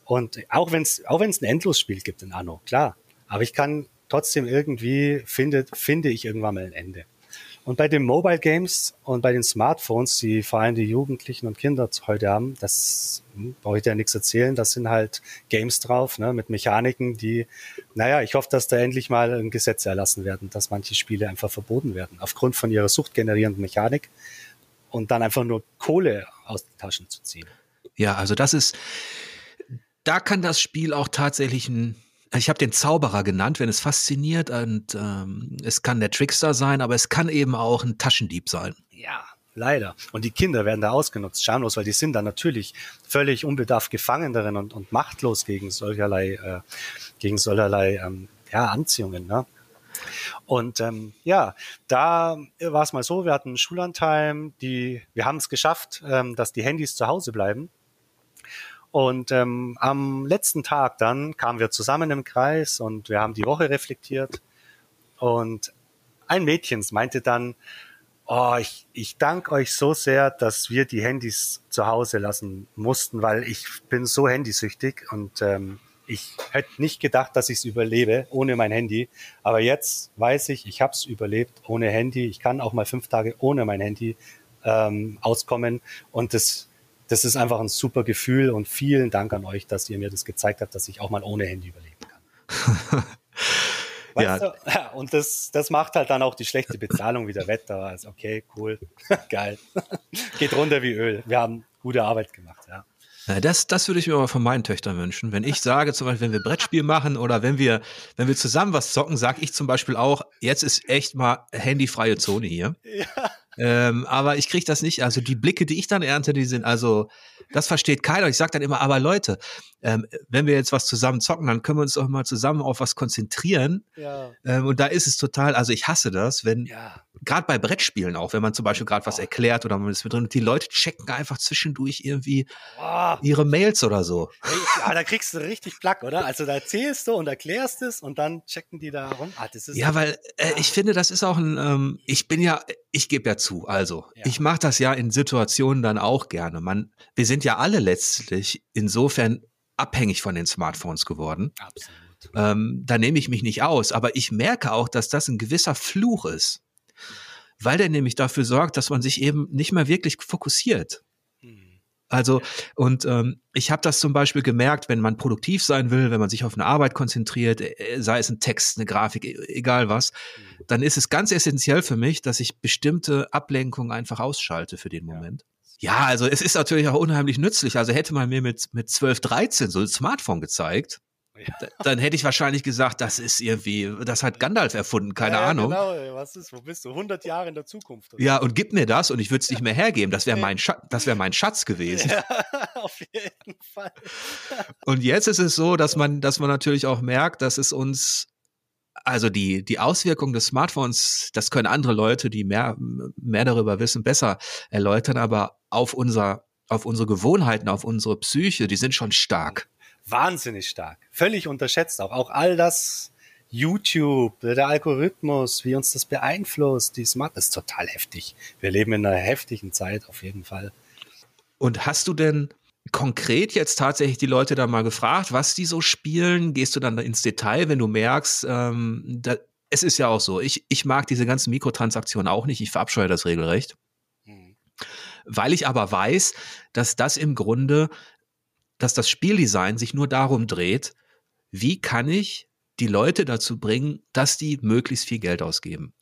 Und auch wenn es auch wenn es ein Endlosspiel gibt in Anno, klar. Aber ich kann trotzdem irgendwie finde finde ich irgendwann mal ein Ende. Und bei den Mobile Games und bei den Smartphones, die vor allem die Jugendlichen und Kinder heute haben, das hm, brauche ich dir ja nichts erzählen, das sind halt Games drauf, ne, mit Mechaniken, die, naja, ich hoffe, dass da endlich mal ein Gesetz erlassen werden, dass manche Spiele einfach verboten werden, aufgrund von ihrer suchtgenerierenden Mechanik und dann einfach nur Kohle aus den Taschen zu ziehen. Ja, also das ist, da kann das Spiel auch tatsächlich ein ich habe den Zauberer genannt, wenn es fasziniert und ähm, es kann der Trickster sein, aber es kann eben auch ein Taschendieb sein. Ja, leider. Und die Kinder werden da ausgenutzt, schamlos, weil die sind da natürlich völlig unbedarft gefangen darin und, und machtlos gegen solcherlei, äh, gegen solcherlei ähm, ja, Anziehungen. Ne? Und ähm, ja, da war es mal so, wir hatten Schullandheim, die, wir haben es geschafft, ähm, dass die Handys zu Hause bleiben. Und ähm, am letzten Tag dann kamen wir zusammen im Kreis und wir haben die Woche reflektiert. Und ein Mädchen meinte dann, oh, ich, ich danke euch so sehr, dass wir die Handys zu Hause lassen mussten, weil ich bin so handysüchtig und ähm, ich hätte nicht gedacht, dass ich es überlebe ohne mein Handy. Aber jetzt weiß ich, ich habe es überlebt ohne Handy. Ich kann auch mal fünf Tage ohne mein Handy ähm, auskommen. Und das das ist einfach ein super Gefühl und vielen Dank an euch, dass ihr mir das gezeigt habt, dass ich auch mal ohne Handy überleben kann. ja. Du? Und das, das macht halt dann auch die schlechte Bezahlung wieder wett. Da ist okay, cool, geil. Geht runter wie Öl. Wir haben gute Arbeit gemacht, ja. Das, das würde ich mir aber von meinen Töchtern wünschen. Wenn ich sage, zum Beispiel, wenn wir Brettspiel machen oder wenn wir, wenn wir zusammen was zocken, sage ich zum Beispiel auch, jetzt ist echt mal handyfreie Zone hier. Ja. Ähm, aber ich kriege das nicht. Also die Blicke, die ich dann ernte, die sind also, das versteht keiner. Ich sage dann immer, aber Leute, ähm, wenn wir jetzt was zusammen zocken, dann können wir uns doch mal zusammen auf was konzentrieren. Ja. Ähm, und da ist es total, also ich hasse das, wenn, ja. gerade bei Brettspielen auch, wenn man zum Beispiel gerade was erklärt oder man ist mit drin, die Leute checken einfach zwischendurch irgendwie oh. ihre Mails oder so. Ja, da kriegst du richtig Plack, oder? Also da erzählst du und erklärst es und dann checken die da rum. Ah, ja, weil äh, ich finde, das ist auch ein, ähm, ich bin ja, ich gebe ja zu, also ja. ich mache das ja in Situationen dann auch gerne. Man, wir sind ja alle letztlich insofern abhängig von den Smartphones geworden. Absolut. Ähm, da nehme ich mich nicht aus, aber ich merke auch, dass das ein gewisser Fluch ist, weil der nämlich dafür sorgt, dass man sich eben nicht mehr wirklich fokussiert. Also, und ähm, ich habe das zum Beispiel gemerkt, wenn man produktiv sein will, wenn man sich auf eine Arbeit konzentriert, äh, sei es ein Text, eine Grafik, e, egal was, hm. dann ist es ganz essentiell für mich, dass ich bestimmte Ablenkungen einfach ausschalte für den Moment. Ja, also es ist natürlich auch unheimlich nützlich. Also hätte man mir mit, mit 12, 13 so ein Smartphone gezeigt, ja. dann hätte ich wahrscheinlich gesagt, das ist irgendwie, das hat Gandalf erfunden, keine ja, Ahnung. Genau, was ist, wo bist du? 100 Jahre in der Zukunft. Oder? Ja, und gib mir das und ich würde es nicht mehr hergeben. Das wäre mein, Schatz, das wäre mein Schatz gewesen. Ja, auf jeden Fall. und jetzt ist es so, dass man, dass man natürlich auch merkt, dass es uns also die, die Auswirkungen des Smartphones, das können andere Leute, die mehr, mehr darüber wissen, besser erläutern, aber auf unser, auf unsere Gewohnheiten, auf unsere Psyche, die sind schon stark. Wahnsinnig stark. Völlig unterschätzt auch. Auch all das YouTube, der Algorithmus, wie uns das beeinflusst, die Smart, ist total heftig. Wir leben in einer heftigen Zeit, auf jeden Fall. Und hast du denn konkret jetzt tatsächlich die Leute da mal gefragt, was die so spielen? Gehst du dann ins Detail, wenn du merkst, ähm, da, es ist ja auch so, ich, ich mag diese ganzen Mikrotransaktionen auch nicht, ich verabscheue das regelrecht. Mhm. Weil ich aber weiß, dass das im Grunde, dass das Spieldesign sich nur darum dreht, wie kann ich die Leute dazu bringen, dass die möglichst viel Geld ausgeben.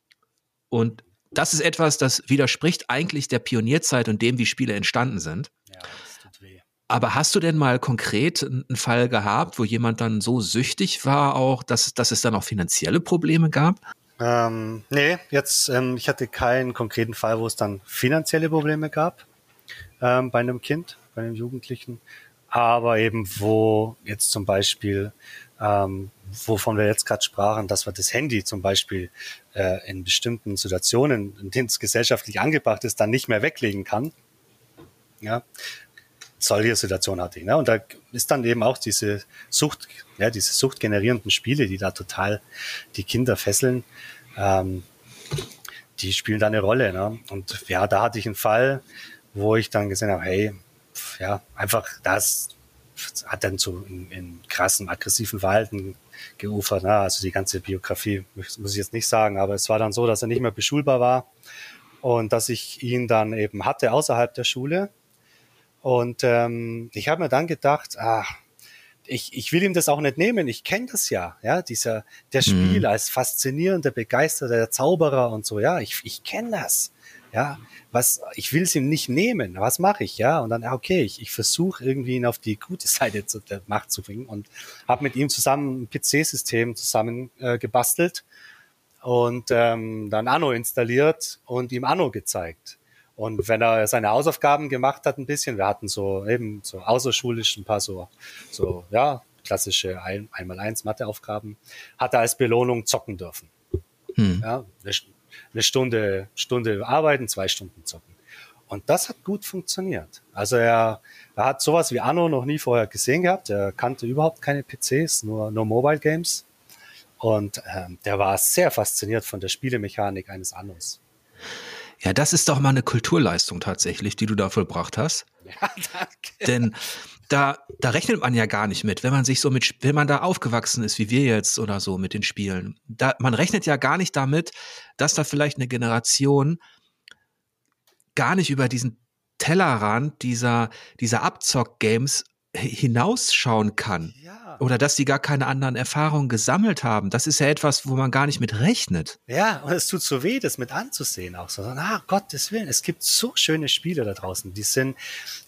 Und das ist etwas, das widerspricht eigentlich der Pionierzeit und dem, wie Spiele entstanden sind. Ja. Aber hast du denn mal konkret einen Fall gehabt, wo jemand dann so süchtig war, auch, dass, dass es dann auch finanzielle Probleme gab? Ähm, nee, jetzt, ähm, ich hatte keinen konkreten Fall, wo es dann finanzielle Probleme gab ähm, bei einem Kind, bei einem Jugendlichen. Aber eben, wo jetzt zum Beispiel, ähm, wovon wir jetzt gerade sprachen, dass wir das Handy zum Beispiel äh, in bestimmten Situationen, in denen es gesellschaftlich angebracht ist, dann nicht mehr weglegen kann. Ja, solche Situation hatte ich. Ne? Und da ist dann eben auch diese Sucht, ja, diese suchtgenerierenden Spiele, die da total die Kinder fesseln, ähm, die spielen da eine Rolle. Ne? Und ja, da hatte ich einen Fall, wo ich dann gesehen habe, hey, ja, einfach das, hat dann so in, in krassen, aggressiven Verhalten geufert. Ne? Also die ganze Biografie muss ich jetzt nicht sagen, aber es war dann so, dass er nicht mehr beschulbar war und dass ich ihn dann eben hatte außerhalb der Schule. Und ähm, ich habe mir dann gedacht, ah, ich, ich will ihm das auch nicht nehmen. Ich kenne das ja, ja, dieser der mhm. Spieler als faszinierender, begeisterter Zauberer und so. Ja, ich, ich kenne das. Ja, was ich will es ihm nicht nehmen. Was mache ich? Ja, und dann okay, ich, ich versuche irgendwie ihn auf die gute Seite zu, der Macht zu bringen und habe mit ihm zusammen ein PC-System zusammen äh, gebastelt und ähm, dann Anno installiert und ihm Anno gezeigt. Und wenn er seine Hausaufgaben gemacht hat, ein bisschen, wir hatten so eben so außerschulisch ein paar so, so ja, klassische ein, einmal eins Matheaufgaben, hat er als Belohnung zocken dürfen. Hm. Ja, eine, Stunde, Stunde arbeiten, zwei Stunden zocken. Und das hat gut funktioniert. Also er, er hat sowas wie Anno noch nie vorher gesehen gehabt. Er kannte überhaupt keine PCs, nur, nur Mobile Games. Und ähm, der war sehr fasziniert von der Spielemechanik eines Annos. Ja, das ist doch mal eine Kulturleistung tatsächlich, die du da vollbracht hast. Ja, danke. Denn da, da rechnet man ja gar nicht mit, wenn man sich so mit, wenn man da aufgewachsen ist, wie wir jetzt oder so mit den Spielen. Da, man rechnet ja gar nicht damit, dass da vielleicht eine Generation gar nicht über diesen Tellerrand dieser, dieser Abzock-Games hinausschauen kann. Ja. Oder dass sie gar keine anderen Erfahrungen gesammelt haben. Das ist ja etwas, wo man gar nicht mit rechnet. Ja, und es tut so weh, das mit anzusehen auch. So, ah, Gottes Willen, es gibt so schöne Spiele da draußen. Die sind,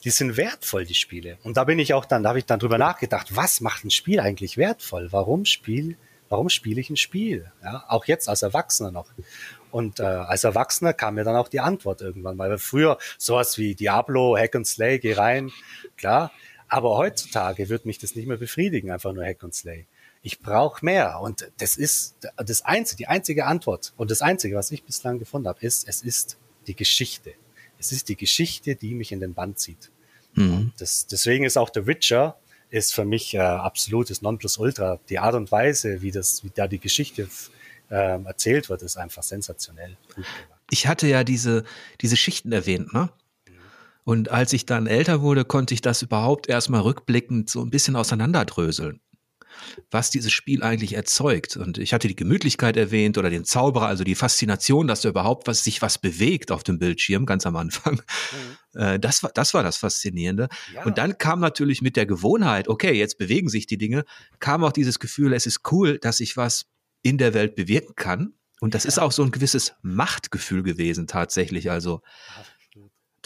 die sind wertvoll, die Spiele. Und da bin ich auch dann, da habe ich dann drüber nachgedacht, was macht ein Spiel eigentlich wertvoll? Warum Spiel, warum spiele ich ein Spiel? Ja, auch jetzt als Erwachsener noch. Und äh, als Erwachsener kam mir dann auch die Antwort irgendwann, weil wir früher sowas wie Diablo, Hack and Slay, geh rein, klar, aber heutzutage wird mich das nicht mehr befriedigen, einfach nur Hack und Slay. Ich brauche mehr. Und das ist das einzige, die einzige Antwort und das einzige, was ich bislang gefunden habe, ist, es ist die Geschichte. Es ist die Geschichte, die mich in den Band zieht. Mhm. Das, deswegen ist auch The Witcher ist für mich äh, absolutes Nonplusultra. Die Art und Weise, wie das, wie da die Geschichte äh, erzählt wird, ist einfach sensationell. Ich hatte ja diese, diese Schichten erwähnt, ne? Und als ich dann älter wurde, konnte ich das überhaupt erstmal rückblickend so ein bisschen auseinanderdröseln, was dieses Spiel eigentlich erzeugt. Und ich hatte die Gemütlichkeit erwähnt oder den Zauberer, also die Faszination, dass da überhaupt was, sich was bewegt auf dem Bildschirm, ganz am Anfang. Mhm. Äh, das war, das war das Faszinierende. Ja. Und dann kam natürlich mit der Gewohnheit, okay, jetzt bewegen sich die Dinge, kam auch dieses Gefühl, es ist cool, dass ich was in der Welt bewirken kann. Und das ja. ist auch so ein gewisses Machtgefühl gewesen tatsächlich. Also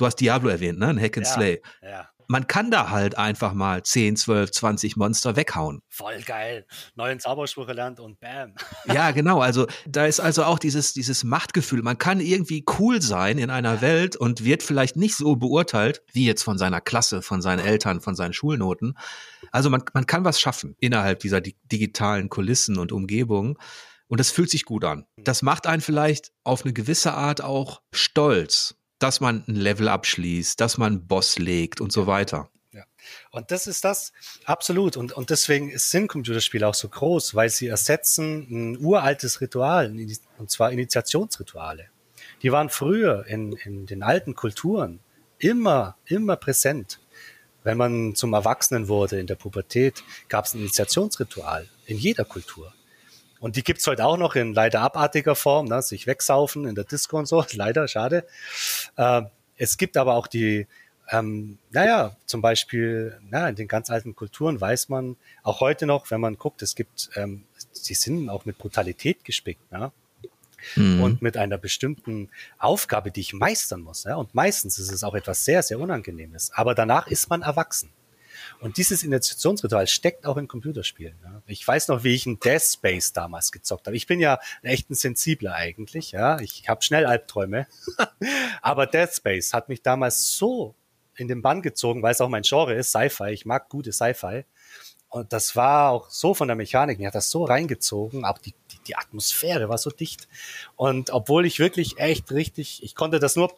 du hast Diablo erwähnt, ne? Ein Hack and ja, Slay. Ja. Man kann da halt einfach mal 10, 12, 20 Monster weghauen. Voll geil. Neuen Zauberspruch gelernt und bam. ja, genau. Also da ist also auch dieses, dieses Machtgefühl. Man kann irgendwie cool sein in einer Welt und wird vielleicht nicht so beurteilt, wie jetzt von seiner Klasse, von seinen Eltern, von seinen Schulnoten. Also man, man kann was schaffen innerhalb dieser digitalen Kulissen und Umgebungen. Und das fühlt sich gut an. Das macht einen vielleicht auf eine gewisse Art auch stolz dass man ein Level abschließt, dass man einen Boss legt und so weiter. Ja. Und das ist das, absolut. Und, und deswegen sind Computerspiele auch so groß, weil sie ersetzen ein uraltes Ritual, und zwar Initiationsrituale. Die waren früher in, in den alten Kulturen immer, immer präsent. Wenn man zum Erwachsenen wurde in der Pubertät, gab es ein Initiationsritual in jeder Kultur. Und die gibt's heute auch noch in leider abartiger Form, ne? sich wegsaufen in der Disco und so. Leider, schade. Äh, es gibt aber auch die, ähm, naja, zum Beispiel, na, in den ganz alten Kulturen weiß man auch heute noch, wenn man guckt, es gibt, ähm, sie sind auch mit Brutalität gespickt, ne? Mhm. Und mit einer bestimmten Aufgabe, die ich meistern muss. Ja? Und meistens ist es auch etwas sehr, sehr Unangenehmes. Aber danach ist man erwachsen. Und dieses Initiationsritual steckt auch in Computerspielen. Ja. Ich weiß noch, wie ich in Death Space damals gezockt habe. Ich bin ja echt ein Sensibler eigentlich. Ja, ich habe schnell Albträume. Aber Death Space hat mich damals so in den Bann gezogen, weil es auch mein Genre ist, Sci-Fi. Ich mag gute Sci-Fi. Und das war auch so von der Mechanik, mir hat das so reingezogen, auch die, die, die Atmosphäre war so dicht. Und obwohl ich wirklich echt richtig, ich konnte das nur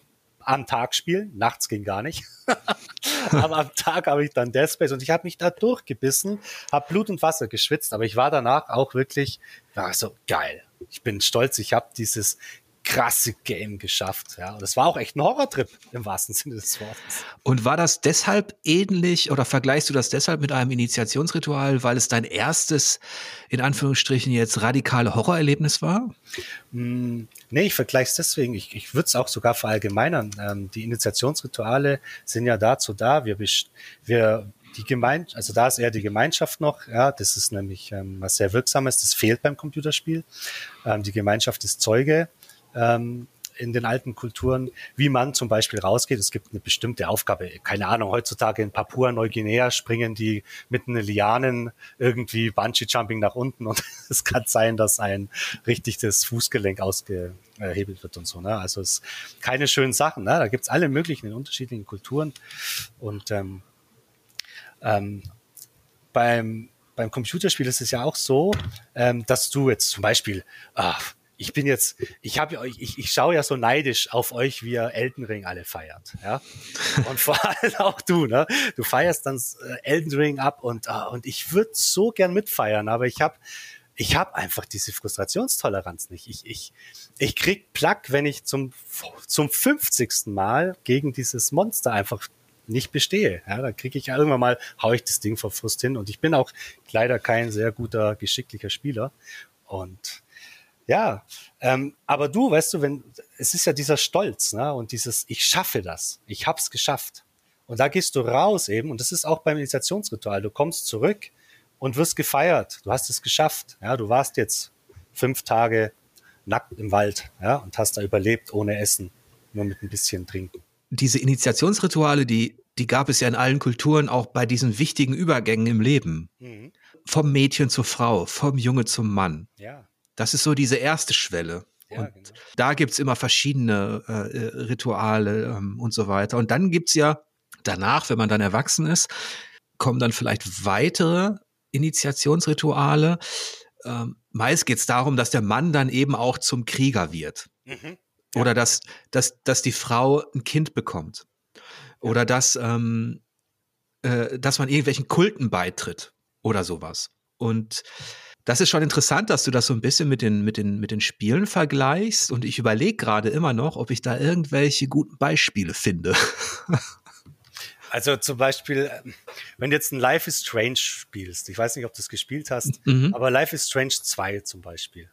am Tag spielen. Nachts ging gar nicht. aber am Tag habe ich dann Death Space und ich habe mich da durchgebissen, habe Blut und Wasser geschwitzt, aber ich war danach auch wirklich, war so geil. Ich bin stolz, ich habe dieses krasse Game geschafft. Ja, und das war auch echt ein Horrortrip im wahrsten Sinne des Wortes. Und war das deshalb ähnlich oder vergleichst du das deshalb mit einem Initiationsritual, weil es dein erstes, in Anführungsstrichen jetzt radikale Horrorerlebnis war? Mm, nee, ich vergleiche es deswegen. Ich, ich würde es auch sogar verallgemeinern. Ähm, die Initiationsrituale sind ja dazu da. Wir, wir die Gemeinschaft, also da ist eher die Gemeinschaft noch, ja, das ist nämlich ähm, was sehr Wirksames, das fehlt beim Computerspiel. Ähm, die Gemeinschaft ist Zeuge ähm, in den alten Kulturen, wie man zum Beispiel rausgeht. Es gibt eine bestimmte Aufgabe. Keine Ahnung, heutzutage in Papua-Neuguinea springen die mit den Lianen irgendwie Bungee-Jumping nach unten und es kann sein, dass ein richtig das Fußgelenk ausgehebelt wird und so. Ne? Also es keine schönen Sachen. Ne? Da gibt's alle möglichen in unterschiedlichen Kulturen und ähm, ähm, beim, beim Computerspiel ist es ja auch so, ähm, dass du jetzt zum Beispiel, ach, ich bin jetzt, ich habe euch, ich, ich schaue ja so neidisch auf euch, wie ihr Elden Ring alle feiert, ja. Und vor allem auch du, ne? Du feierst dann äh, Elden Ring ab und uh, und ich würde so gern mitfeiern, aber ich habe ich habe einfach diese Frustrationstoleranz nicht. Ich, ich, ich krieg Plack, wenn ich zum, zum 50. Mal gegen dieses Monster einfach nicht bestehe. Ja, da kriege ich irgendwann mal, hau ich das Ding vor Frust hin. Und ich bin auch leider kein sehr guter, geschicklicher Spieler. Und ja, ähm, aber du, weißt du, wenn es ist ja dieser Stolz, ne? Und dieses, ich schaffe das, ich hab's geschafft. Und da gehst du raus eben, und das ist auch beim Initiationsritual. Du kommst zurück und wirst gefeiert. Du hast es geschafft. Ja, du warst jetzt fünf Tage nackt im Wald, ja, und hast da überlebt ohne Essen, nur mit ein bisschen Trinken diese Initiationsrituale, die, die gab es ja in allen Kulturen, auch bei diesen wichtigen Übergängen im Leben. Mhm. Vom Mädchen zur Frau, vom Junge zum Mann. Ja. Das ist so diese erste Schwelle. Ja, und genau. da gibt's immer verschiedene äh, äh, Rituale ähm, und so weiter. Und dann gibt's ja danach, wenn man dann erwachsen ist, kommen dann vielleicht weitere Initiationsrituale. Ähm, meist geht's darum, dass der Mann dann eben auch zum Krieger wird. Mhm. Oder dass, dass, dass die Frau ein Kind bekommt. Oder dass, ähm, äh, dass man irgendwelchen Kulten beitritt oder sowas. Und das ist schon interessant, dass du das so ein bisschen mit den, mit den, mit den Spielen vergleichst. Und ich überlege gerade immer noch, ob ich da irgendwelche guten Beispiele finde. Also zum Beispiel, wenn du jetzt ein Life is Strange spielst, ich weiß nicht, ob du es gespielt hast, mhm. aber Life is Strange 2 zum Beispiel.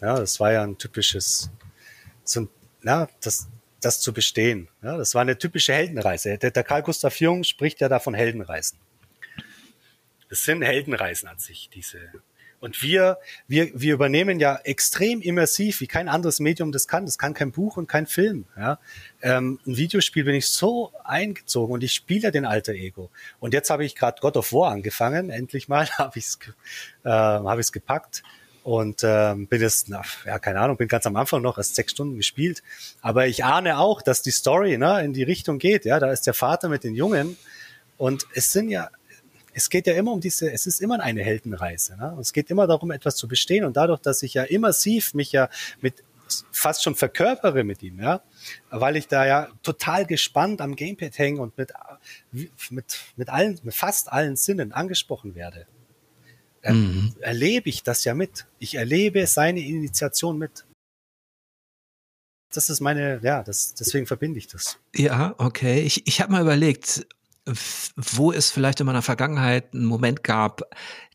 Ja, das war ja ein typisches so, na, das, das zu bestehen. Ja, das war eine typische Heldenreise. Der, der Karl Gustav Jung spricht ja da von Heldenreisen. Das sind Heldenreisen an sich, diese. Und wir, wir, wir übernehmen ja extrem immersiv, wie kein anderes Medium das kann. Das kann kein Buch und kein Film. Ja? Ähm, ein Videospiel bin ich so eingezogen und ich spiele den alter Ego. Und jetzt habe ich gerade God of War angefangen. Endlich mal habe ich es äh, hab gepackt und ähm, bin jetzt, na, ja, keine Ahnung, bin ganz am Anfang noch erst sechs Stunden gespielt. Aber ich ahne auch, dass die Story ne, in die Richtung geht. Ja, da ist der Vater mit den Jungen. Und es sind ja, es geht ja immer um diese, es ist immer eine Heldenreise. Ne? Es geht immer darum, etwas zu bestehen. Und dadurch, dass ich ja immersiv mich ja mit fast schon verkörpere mit ihm, ja, weil ich da ja total gespannt am Gamepad hänge und mit, mit, mit allen, mit fast allen Sinnen angesprochen werde mhm. erlebe ich das ja mit. Ich erlebe seine Initiation mit. Das ist meine, ja, das, deswegen verbinde ich das. Ja, okay. Ich, ich habe mal überlegt, wo es vielleicht in meiner Vergangenheit einen Moment gab,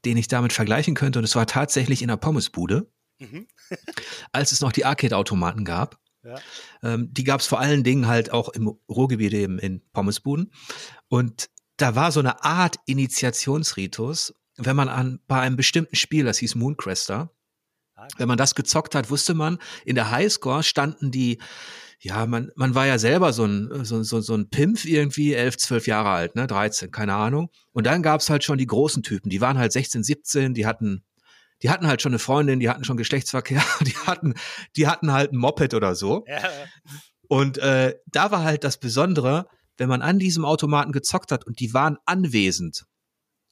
den ich damit vergleichen könnte. Und es war tatsächlich in der Pommesbude, mhm. als es noch die Arcade-Automaten gab. Ja. Ähm, die gab es vor allen Dingen halt auch im Ruhrgebiet eben in Pommesbuden. Und da war so eine Art Initiationsritus, wenn man an, bei einem bestimmten Spiel, das hieß Mooncrester, ah, wenn man das gezockt hat, wusste man, in der Highscore standen die, ja, man, man war ja selber so ein, so, so, so ein Pimpf irgendwie, elf, zwölf Jahre alt, ne, 13, keine Ahnung. Und dann gab's halt schon die großen Typen, die waren halt 16, 17, die hatten, die hatten halt schon eine Freundin, die hatten schon Geschlechtsverkehr, die hatten, die hatten halt ein Moped oder so. Ja. Und äh, da war halt das Besondere, wenn man an diesem Automaten gezockt hat und die waren anwesend,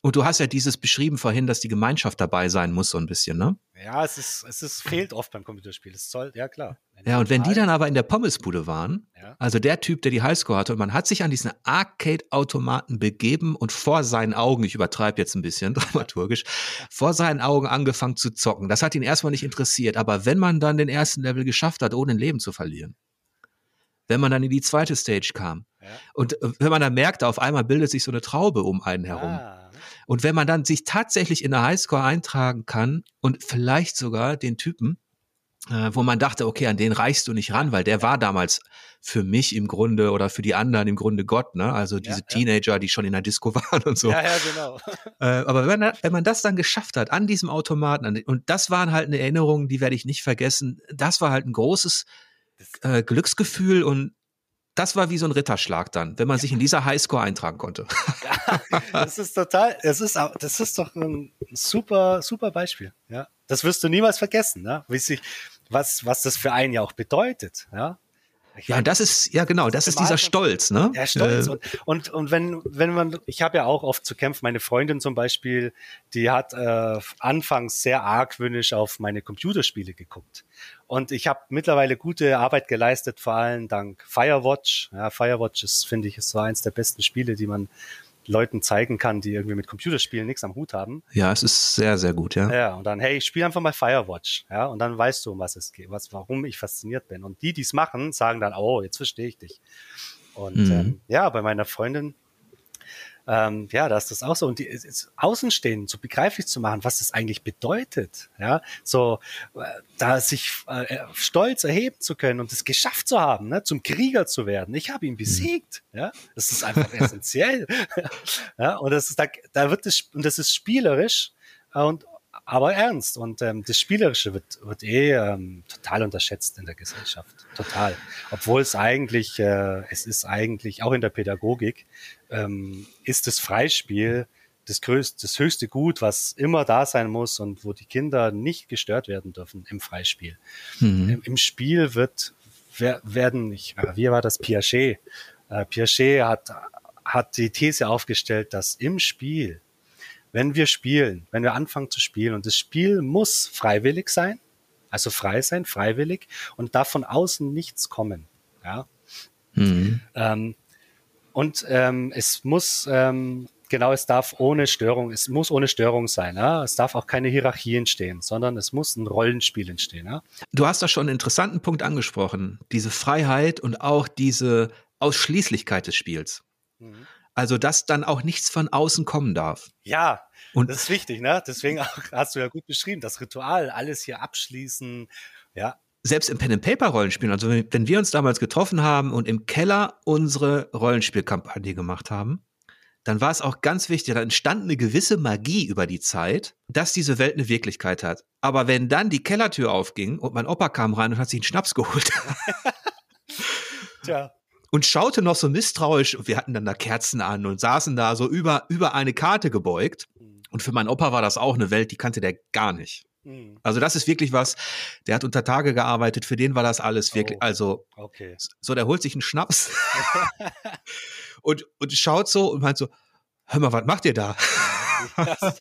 Und du hast ja dieses beschrieben vorhin, dass die Gemeinschaft dabei sein muss, so ein bisschen, ne? Ja, es ist, es ist, fehlt oft beim Computerspiel. Es soll, ja klar. Ja, und wenn die dann aber in der Pommesbude waren, ja. also der Typ, der die Highscore hatte, und man hat sich an diesen Arcade-Automaten begeben und vor seinen Augen, ich übertreibe jetzt ein bisschen dramaturgisch, vor seinen Augen angefangen zu zocken. Das hat ihn erstmal nicht interessiert. Aber wenn man dann den ersten Level geschafft hat, ohne ein Leben zu verlieren, wenn man dann in die zweite Stage kam, ja. und äh, wenn man dann merkte, auf einmal bildet sich so eine Traube um einen herum. Ah und wenn man dann sich tatsächlich in der Highscore eintragen kann und vielleicht sogar den Typen, äh, wo man dachte, okay, an den reichst du nicht ran, weil der war damals für mich im Grunde oder für die anderen im Grunde Gott, ne? Also diese ja, Teenager, ja. die schon in der Disco waren und so. Ja, ja, genau. Äh, aber wenn man, wenn man das dann geschafft hat an diesem Automaten, und das waren halt eine Erinnerung, die werde ich nicht vergessen. Das war halt ein großes äh, Glücksgefühl und das war wie so ein Ritterschlag dann, wenn man sich in dieser Highscore eintragen konnte. das ist total, das ist, das ist doch ein super, super Beispiel. Ja, das wirst du niemals vergessen, ne? Wie sich, was, was das für einen ja auch bedeutet, ja. Ich ja, das ist, ja genau, das ist dieser Stolz, ne? Ja, Stolz. Äh, und, und, und wenn, wenn man, ich habe ja auch oft zu kämpfen, meine Freundin zum Beispiel, die hat äh, anfangs sehr argwöhnisch auf meine Computerspiele geguckt. Und ich habe mittlerweile gute Arbeit geleistet, vor allem dank Firewatch. Ja, Firewatch ist, finde ich, es war eins der besten Spiele, die man Leuten zeigen kann, die irgendwie mit Computerspielen nichts am Hut haben. Ja, es ist sehr, sehr gut, ja. Ja, und dann, hey, ich spiele einfach mal Firewatch, ja, und dann weißt du, um was es geht, was, warum ich fasziniert bin. Und die, die es machen, sagen dann, oh, jetzt verstehe ich dich. Und mhm. ähm, ja, bei meiner Freundin, ähm, ja, da ist das auch so. Und die, ist, Außenstehend so begreiflich zu machen, was das eigentlich bedeutet, ja, so äh, da sich äh, stolz erheben zu können und es geschafft zu haben, ne, zum Krieger zu werden. Ich habe ihn besiegt, ja, das ist einfach essentiell, ja, und das ist da, da wird es und das ist spielerisch und aber ernst. Und ähm, das Spielerische wird, wird eh ähm, total unterschätzt in der Gesellschaft. Total. Obwohl es eigentlich, äh, es ist eigentlich, auch in der Pädagogik, ähm, ist das Freispiel das größte, das höchste Gut, was immer da sein muss und wo die Kinder nicht gestört werden dürfen im Freispiel. Mhm. Im, Im, Spiel wird werden, ich, wie war das Piaget? Äh, Piaget hat hat die These aufgestellt, dass im Spiel wenn wir spielen, wenn wir anfangen zu spielen und das Spiel muss freiwillig sein, also frei sein, freiwillig und darf von außen nichts kommen. Ja. Mhm. Ähm, und ähm, es muss ähm, genau, es darf ohne Störung, es muss ohne Störung sein. Ja? Es darf auch keine Hierarchie entstehen, sondern es muss ein Rollenspiel entstehen. Ja? Du hast da schon einen interessanten Punkt angesprochen, diese Freiheit und auch diese Ausschließlichkeit des Spiels. Mhm. Also, dass dann auch nichts von außen kommen darf. Ja, und das ist wichtig, ne? Deswegen auch, hast du ja gut beschrieben, das Ritual, alles hier abschließen, ja. Selbst im Pen-and-Paper-Rollenspielen, also wenn, wenn wir uns damals getroffen haben und im Keller unsere Rollenspielkampagne gemacht haben, dann war es auch ganz wichtig, da entstand eine gewisse Magie über die Zeit, dass diese Welt eine Wirklichkeit hat. Aber wenn dann die Kellertür aufging und mein Opa kam rein und hat sich einen Schnaps geholt. Tja und schaute noch so misstrauisch. Wir hatten dann da Kerzen an und saßen da so über, über eine Karte gebeugt. Mhm. Und für meinen Opa war das auch eine Welt, die kannte der gar nicht. Mhm. Also das ist wirklich was, der hat unter Tage gearbeitet, für den war das alles wirklich, oh, also okay. so, der holt sich einen Schnaps und, und schaut so und meint so, hör mal, was macht ihr da?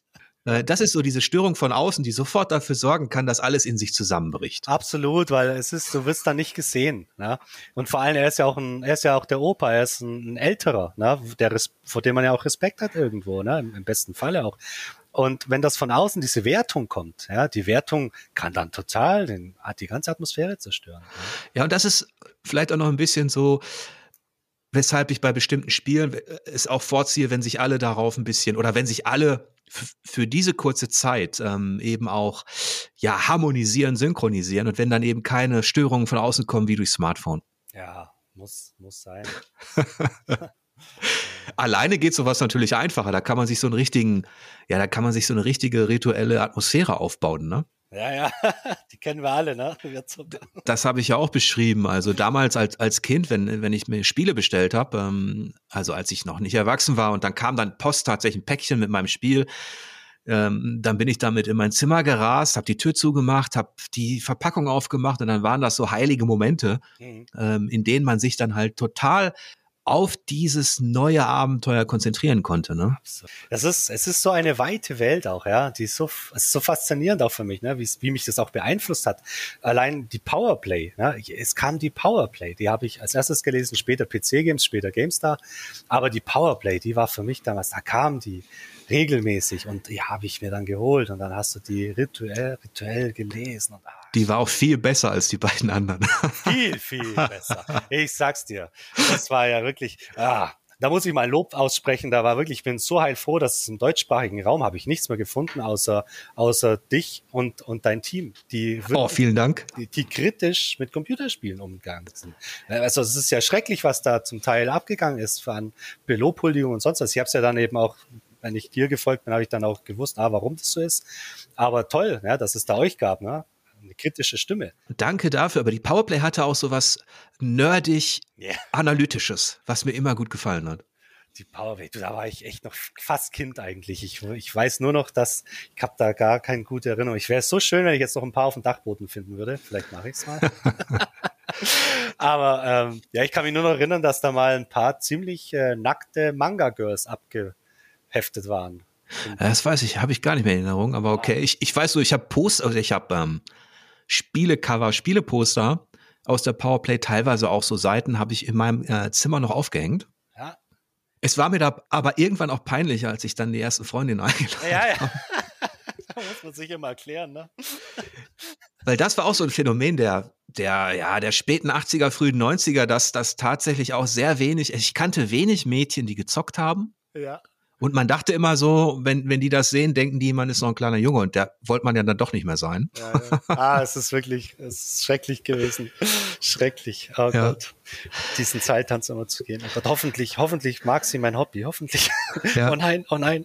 Äh, das ist so diese Störung von außen, die sofort dafür sorgen kann, dass alles in sich zusammenbricht. Absolut, weil es ist, du wirst da nicht gesehen. Ne? Und vor allem, er ist ja auch ein, er ist ja auch der Opa, er ist ein, ein älterer, ne? der, vor dem man ja auch Respekt hat irgendwo, ne? Im, im besten Falle auch. Und wenn das von außen diese Wertung kommt, ja, die Wertung kann dann total den, die ganze Atmosphäre zerstören. Ja. ja, und das ist vielleicht auch noch ein bisschen so, weshalb ich bei bestimmten Spielen es auch vorziehe, wenn sich alle darauf ein bisschen oder wenn sich alle für diese kurze Zeit ähm, eben auch ja harmonisieren, synchronisieren und wenn dann eben keine Störungen von außen kommen wie durch Smartphone. Ja, muss muss sein. Alleine geht sowas natürlich einfacher. Da kann man sich so einen richtigen, ja, da kann man sich so eine richtige rituelle Atmosphäre aufbauen, ne? Ja, ja, die kennen wir alle, ne? Das habe ich ja auch beschrieben. Also damals als, als Kind, wenn, wenn ich mir Spiele bestellt habe, ähm, also als ich noch nicht erwachsen war und dann kam dann Post tatsächlich ein Päckchen mit meinem Spiel, ähm, dann bin ich damit in mein Zimmer gerast, habe die Tür zugemacht, habe die Verpackung aufgemacht und dann waren das so heilige Momente, mhm. ähm, in denen man sich dann halt total auf dieses neue Abenteuer konzentrieren konnte. Ne? Das ist, es ist so eine weite Welt auch, ja. Die ist so, ist so faszinierend auch für mich, ne? wie, wie mich das auch beeinflusst hat. Allein die Powerplay, ne? es kam die Powerplay, die habe ich als erstes gelesen, später PC-Games, später GameStar. Aber die Powerplay, die war für mich damals, da kam die regelmäßig und die habe ich mir dann geholt und dann hast du die rituell, rituell gelesen. Und, ah, die war auch viel besser als die beiden anderen. Viel, viel besser. Ich sag's dir. Das war ja wirklich, ah, da muss ich mal Lob aussprechen. Da war wirklich, ich bin so heilfroh, dass es im deutschsprachigen Raum habe ich nichts mehr gefunden, außer, außer dich und, und dein Team, die wirklich, oh, vielen Dank. Die, die kritisch mit Computerspielen umgegangen sind. Also es ist ja schrecklich, was da zum Teil abgegangen ist an Belobhuldigung und sonst was. Ich habe es ja dann eben auch wenn ich dir gefolgt bin, habe ich dann auch gewusst, ah, warum das so ist. Aber toll, ja, dass es da euch gab, ne? Eine kritische Stimme. Danke dafür, aber die Powerplay hatte auch so was nerdig yeah. analytisches, was mir immer gut gefallen hat. Die Powerplay, da war ich echt noch fast Kind eigentlich. Ich, ich weiß nur noch, dass ich habe da gar keine gute Erinnerung. Ich wäre so schön, wenn ich jetzt noch ein paar auf dem Dachboden finden würde. Vielleicht mache ich es mal. aber ähm, ja, ich kann mich nur noch erinnern, dass da mal ein paar ziemlich äh, nackte Manga-Girls abgeheftet waren. Das weiß ich, habe ich gar nicht mehr in Erinnerung, aber okay. Ich, ich weiß so, ich habe Post, also ich habe ähm, Spielecover, Spieleposter aus der Powerplay, teilweise auch so Seiten, habe ich in meinem äh, Zimmer noch aufgehängt. Ja. Es war mir da aber irgendwann auch peinlicher, als ich dann die ersten Freundinnen eingeladen ja, ja. habe. da muss man sich immer erklären, ne? Weil das war auch so ein Phänomen der, der, ja, der späten 80er, frühen 90er, dass das tatsächlich auch sehr wenig, ich kannte wenig Mädchen, die gezockt haben. Ja. Und man dachte immer so, wenn, wenn die das sehen, denken die, man ist noch ein kleiner Junge und der wollte man ja dann doch nicht mehr sein. Ja, ja. Ah, es ist wirklich, es ist schrecklich gewesen. Schrecklich. Oh ja. Gott. Diesen Zeittanz immer zu gehen. Oh Gott, hoffentlich, hoffentlich mag sie mein Hobby. Hoffentlich. Ja. Oh nein, oh nein.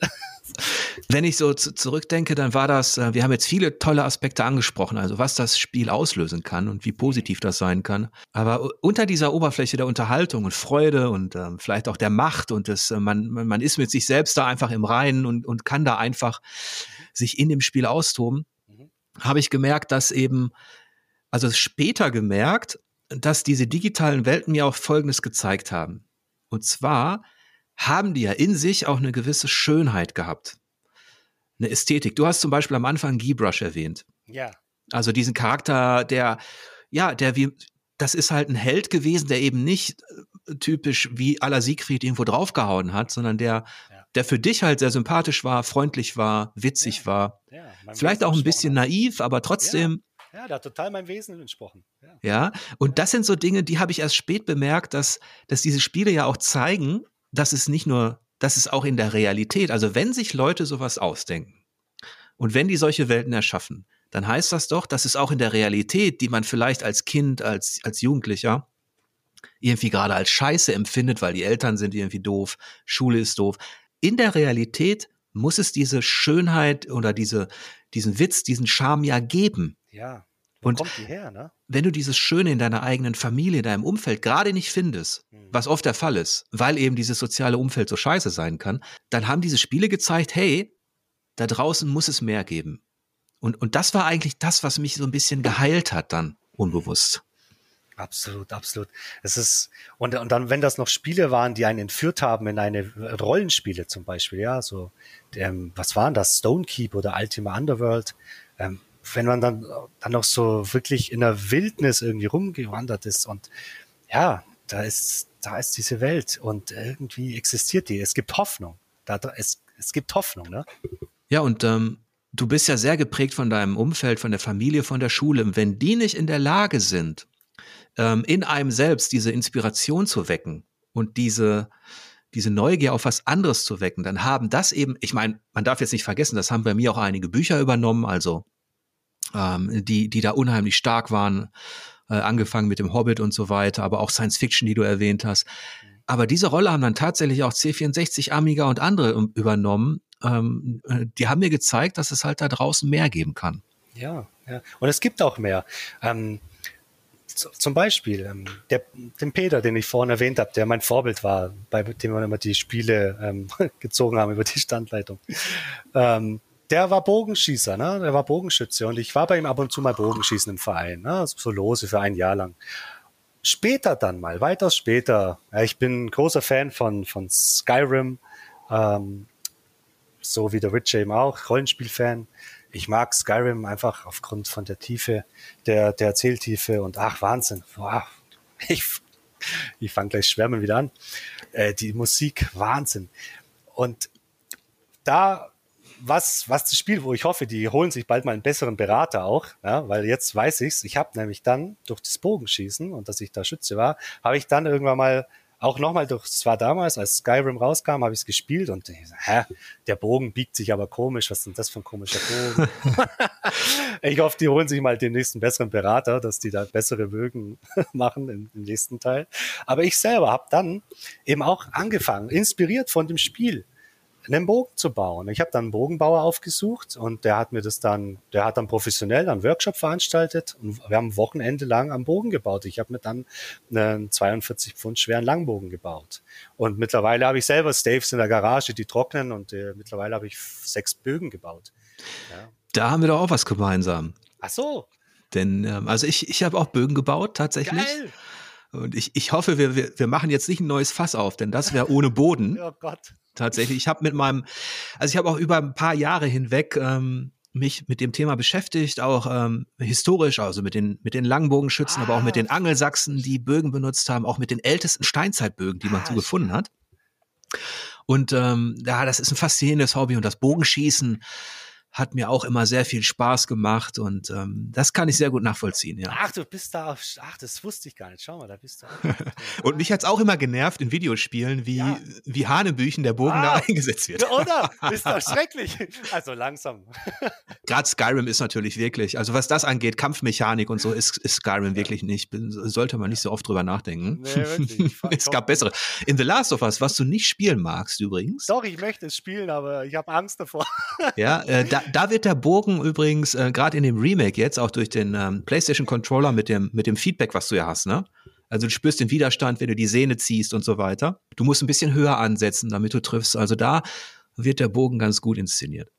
Wenn ich so zurückdenke, dann war das, äh, wir haben jetzt viele tolle Aspekte angesprochen, also was das Spiel auslösen kann und wie positiv das sein kann. Aber unter dieser Oberfläche der Unterhaltung und Freude und äh, vielleicht auch der Macht und das, äh, man, man ist mit sich selbst da einfach im Reinen und, und kann da einfach sich in dem Spiel austoben, mhm. habe ich gemerkt, dass eben, also später gemerkt, dass diese digitalen Welten mir auch Folgendes gezeigt haben. Und zwar, haben die ja in sich auch eine gewisse Schönheit gehabt. Eine Ästhetik. Du hast zum Beispiel am Anfang Guybrush erwähnt. Ja. Also diesen Charakter, der, ja, der wie, das ist halt ein Held gewesen, der eben nicht äh, typisch wie aller Siegfried irgendwo draufgehauen hat, sondern der, ja. der für dich halt sehr sympathisch war, freundlich war, witzig ja. war. Ja, Vielleicht auch ein bisschen naiv, aber trotzdem. Ja, der hat total mein Wesen entsprochen. Ja. ja, und das sind so Dinge, die habe ich erst spät bemerkt, dass, dass diese Spiele ja auch zeigen, das ist nicht nur, das ist auch in der Realität. Also wenn sich Leute sowas ausdenken und wenn die solche Welten erschaffen, dann heißt das doch, dass es auch in der Realität, die man vielleicht als Kind, als, als Jugendlicher irgendwie gerade als Scheiße empfindet, weil die Eltern sind irgendwie doof, Schule ist doof. In der Realität muss es diese Schönheit oder diese, diesen Witz, diesen Charme ja geben. Ja. Wo und her, ne? wenn du dieses Schöne in deiner eigenen Familie, in deinem Umfeld gerade nicht findest, mhm. was oft der Fall ist, weil eben dieses soziale Umfeld so scheiße sein kann, dann haben diese Spiele gezeigt, hey, da draußen muss es mehr geben. Und, und das war eigentlich das, was mich so ein bisschen geheilt hat dann, unbewusst. Absolut, absolut. Es ist, und, und dann, wenn das noch Spiele waren, die einen entführt haben in eine Rollenspiele zum Beispiel, ja, so, ähm, was waren das? Stonekeep oder Ultima Underworld, ähm, wenn man dann, dann noch so wirklich in der Wildnis irgendwie rumgewandert ist und ja, da ist, da ist diese Welt und irgendwie existiert die. Es gibt Hoffnung. Da, es, es gibt Hoffnung, ne? Ja, und ähm, du bist ja sehr geprägt von deinem Umfeld, von der Familie, von der Schule. Wenn die nicht in der Lage sind, ähm, in einem selbst diese Inspiration zu wecken und diese, diese Neugier auf was anderes zu wecken, dann haben das eben, ich meine, man darf jetzt nicht vergessen, das haben bei mir auch einige Bücher übernommen, also ähm, die, die da unheimlich stark waren, äh, angefangen mit dem Hobbit und so weiter, aber auch Science Fiction, die du erwähnt hast. Aber diese Rolle haben dann tatsächlich auch C64, Amiga und andere übernommen. Ähm, äh, die haben mir gezeigt, dass es halt da draußen mehr geben kann. Ja, ja. Und es gibt auch mehr. Ähm, zum Beispiel ähm, der, den Peter, den ich vorhin erwähnt habe, der mein Vorbild war, bei dem wir immer die Spiele ähm, gezogen haben über die Standleitung. Ähm, der war Bogenschießer, ne? Der war Bogenschütze und ich war bei ihm ab und zu mal Bogenschießen im Verein, ne? So lose für ein Jahr lang. später dann mal, weitaus später, ja, ich bin großer Fan von, von Skyrim, ähm, so wie der Rich eben auch, Rollenspielfan. Ich mag Skyrim einfach aufgrund von der Tiefe, der, der Erzähltiefe und ach, Wahnsinn. Wow. Ich, ich fange gleich schwärmen wieder an. Äh, die Musik, Wahnsinn. Und da was, was das Spiel, wo ich hoffe, die holen sich bald mal einen besseren Berater auch, ja, weil jetzt weiß ich's. Ich habe nämlich dann durch das Bogenschießen und dass ich da Schütze war, habe ich dann irgendwann mal auch nochmal durch, es war damals, als Skyrim rauskam, habe ich es gespielt und hä, der Bogen biegt sich aber komisch, was ist denn das für ein komischer Bogen? ich hoffe, die holen sich mal den nächsten besseren Berater, dass die da bessere Bögen machen im, im nächsten Teil. Aber ich selber habe dann eben auch angefangen, inspiriert von dem Spiel, einen Bogen zu bauen. Ich habe dann einen Bogenbauer aufgesucht und der hat mir das dann, der hat dann professionell einen Workshop veranstaltet und wir haben Wochenende lang am Bogen gebaut. Ich habe mir dann einen 42 Pfund schweren Langbogen gebaut. Und mittlerweile habe ich selber Staves in der Garage, die trocknen und äh, mittlerweile habe ich sechs Bögen gebaut. Ja. Da haben wir doch auch was gemeinsam. Ach so. Denn, ähm, also ich, ich habe auch Bögen gebaut, tatsächlich. Geil. Und ich, ich hoffe, wir, wir, wir machen jetzt nicht ein neues Fass auf, denn das wäre ohne Boden. oh Gott tatsächlich. Ich habe mit meinem, also ich habe auch über ein paar Jahre hinweg ähm, mich mit dem Thema beschäftigt, auch ähm, historisch, also mit den, mit den Langbogenschützen, ah. aber auch mit den ah. Angelsachsen, die Bögen benutzt haben, auch mit den ältesten Steinzeitbögen, die man ah, so gefunden hat. Und ähm, ja, das ist ein faszinierendes Hobby und das Bogenschießen hat mir auch immer sehr viel Spaß gemacht und ähm, das kann ich sehr gut nachvollziehen. Ja. Ach, du bist da, auf, ach, das wusste ich gar nicht. Schau mal, da bist du. und mich hat's auch immer genervt in Videospielen, wie, ja. wie Hanebüchen der Bogen ah, da eingesetzt wird. Oder? Ist doch schrecklich. Also langsam. Gerade Skyrim ist natürlich wirklich, also was das angeht, Kampfmechanik und so, ist, ist Skyrim ja. wirklich nicht, sollte man nicht so oft drüber nachdenken. Nee, wirklich. es gab bessere. In The Last of Us, was du nicht spielen magst übrigens. Doch, ich möchte es spielen, aber ich habe Angst davor. ja, äh, da, da, wird der Bogen übrigens, äh, gerade in dem Remake jetzt, auch durch den ähm, PlayStation Controller mit dem, mit dem Feedback, was du ja hast, ne? Also du spürst den Widerstand, wenn du die Sehne ziehst und so weiter. Du musst ein bisschen höher ansetzen, damit du triffst. Also da wird der Bogen ganz gut inszeniert.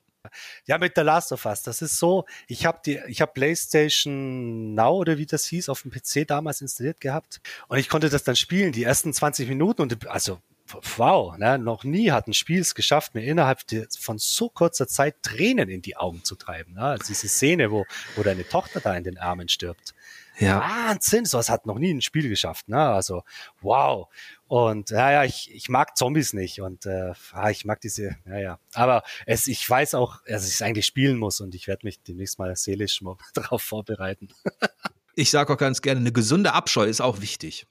Ja, mit The Last of Us, das ist so, ich habe die ich habe PlayStation Now oder wie das hieß auf dem PC damals installiert gehabt und ich konnte das dann spielen, die ersten 20 Minuten und also wow, ne, noch nie hat ein Spiel es geschafft, mir innerhalb von so kurzer Zeit Tränen in die Augen zu treiben. Ne? Also diese Szene, wo, wo deine Tochter da in den Armen stirbt. Ja. Wahnsinn, sowas hat noch nie ein Spiel geschafft. Ne? Also, wow. Und ja, ja, ich, ich mag Zombies nicht und äh, ah, ich mag diese, ja, ja. Aber es, ich weiß auch, dass ich es eigentlich spielen muss und ich werde mich demnächst mal seelisch mal darauf vorbereiten. Ich sage auch ganz gerne, eine gesunde Abscheu ist auch wichtig.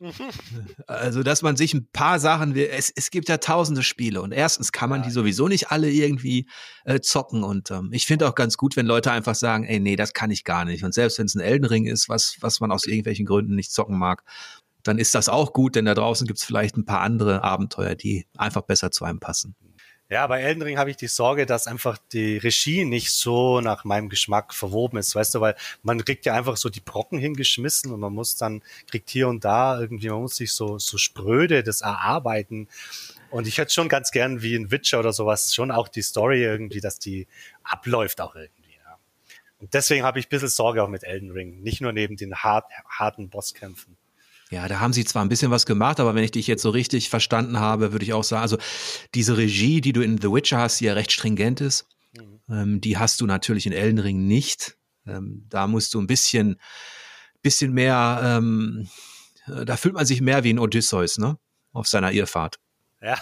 also, dass man sich ein paar Sachen, es, es gibt ja tausende Spiele und erstens kann man die sowieso nicht alle irgendwie äh, zocken und ähm, ich finde auch ganz gut, wenn Leute einfach sagen, ey, nee, das kann ich gar nicht. Und selbst wenn es ein Elden Ring ist, was, was man aus irgendwelchen Gründen nicht zocken mag, dann ist das auch gut, denn da draußen gibt es vielleicht ein paar andere Abenteuer, die einfach besser zu einem passen. Ja, bei Elden Ring habe ich die Sorge, dass einfach die Regie nicht so nach meinem Geschmack verwoben ist, weißt du, weil man kriegt ja einfach so die Brocken hingeschmissen und man muss dann, kriegt hier und da irgendwie, man muss sich so, so spröde das erarbeiten. Und ich hätte schon ganz gern wie in Witcher oder sowas schon auch die Story irgendwie, dass die abläuft auch irgendwie. Ja. Und deswegen habe ich ein bisschen Sorge auch mit Elden Ring, nicht nur neben den hart, harten Bosskämpfen. Ja, da haben sie zwar ein bisschen was gemacht, aber wenn ich dich jetzt so richtig verstanden habe, würde ich auch sagen, also diese Regie, die du in The Witcher hast, die ja recht stringent ist, mhm. ähm, die hast du natürlich in Elden Ring nicht. Ähm, da musst du ein bisschen, bisschen mehr, ähm, da fühlt man sich mehr wie ein Odysseus, ne? Auf seiner Irrfahrt. Ja,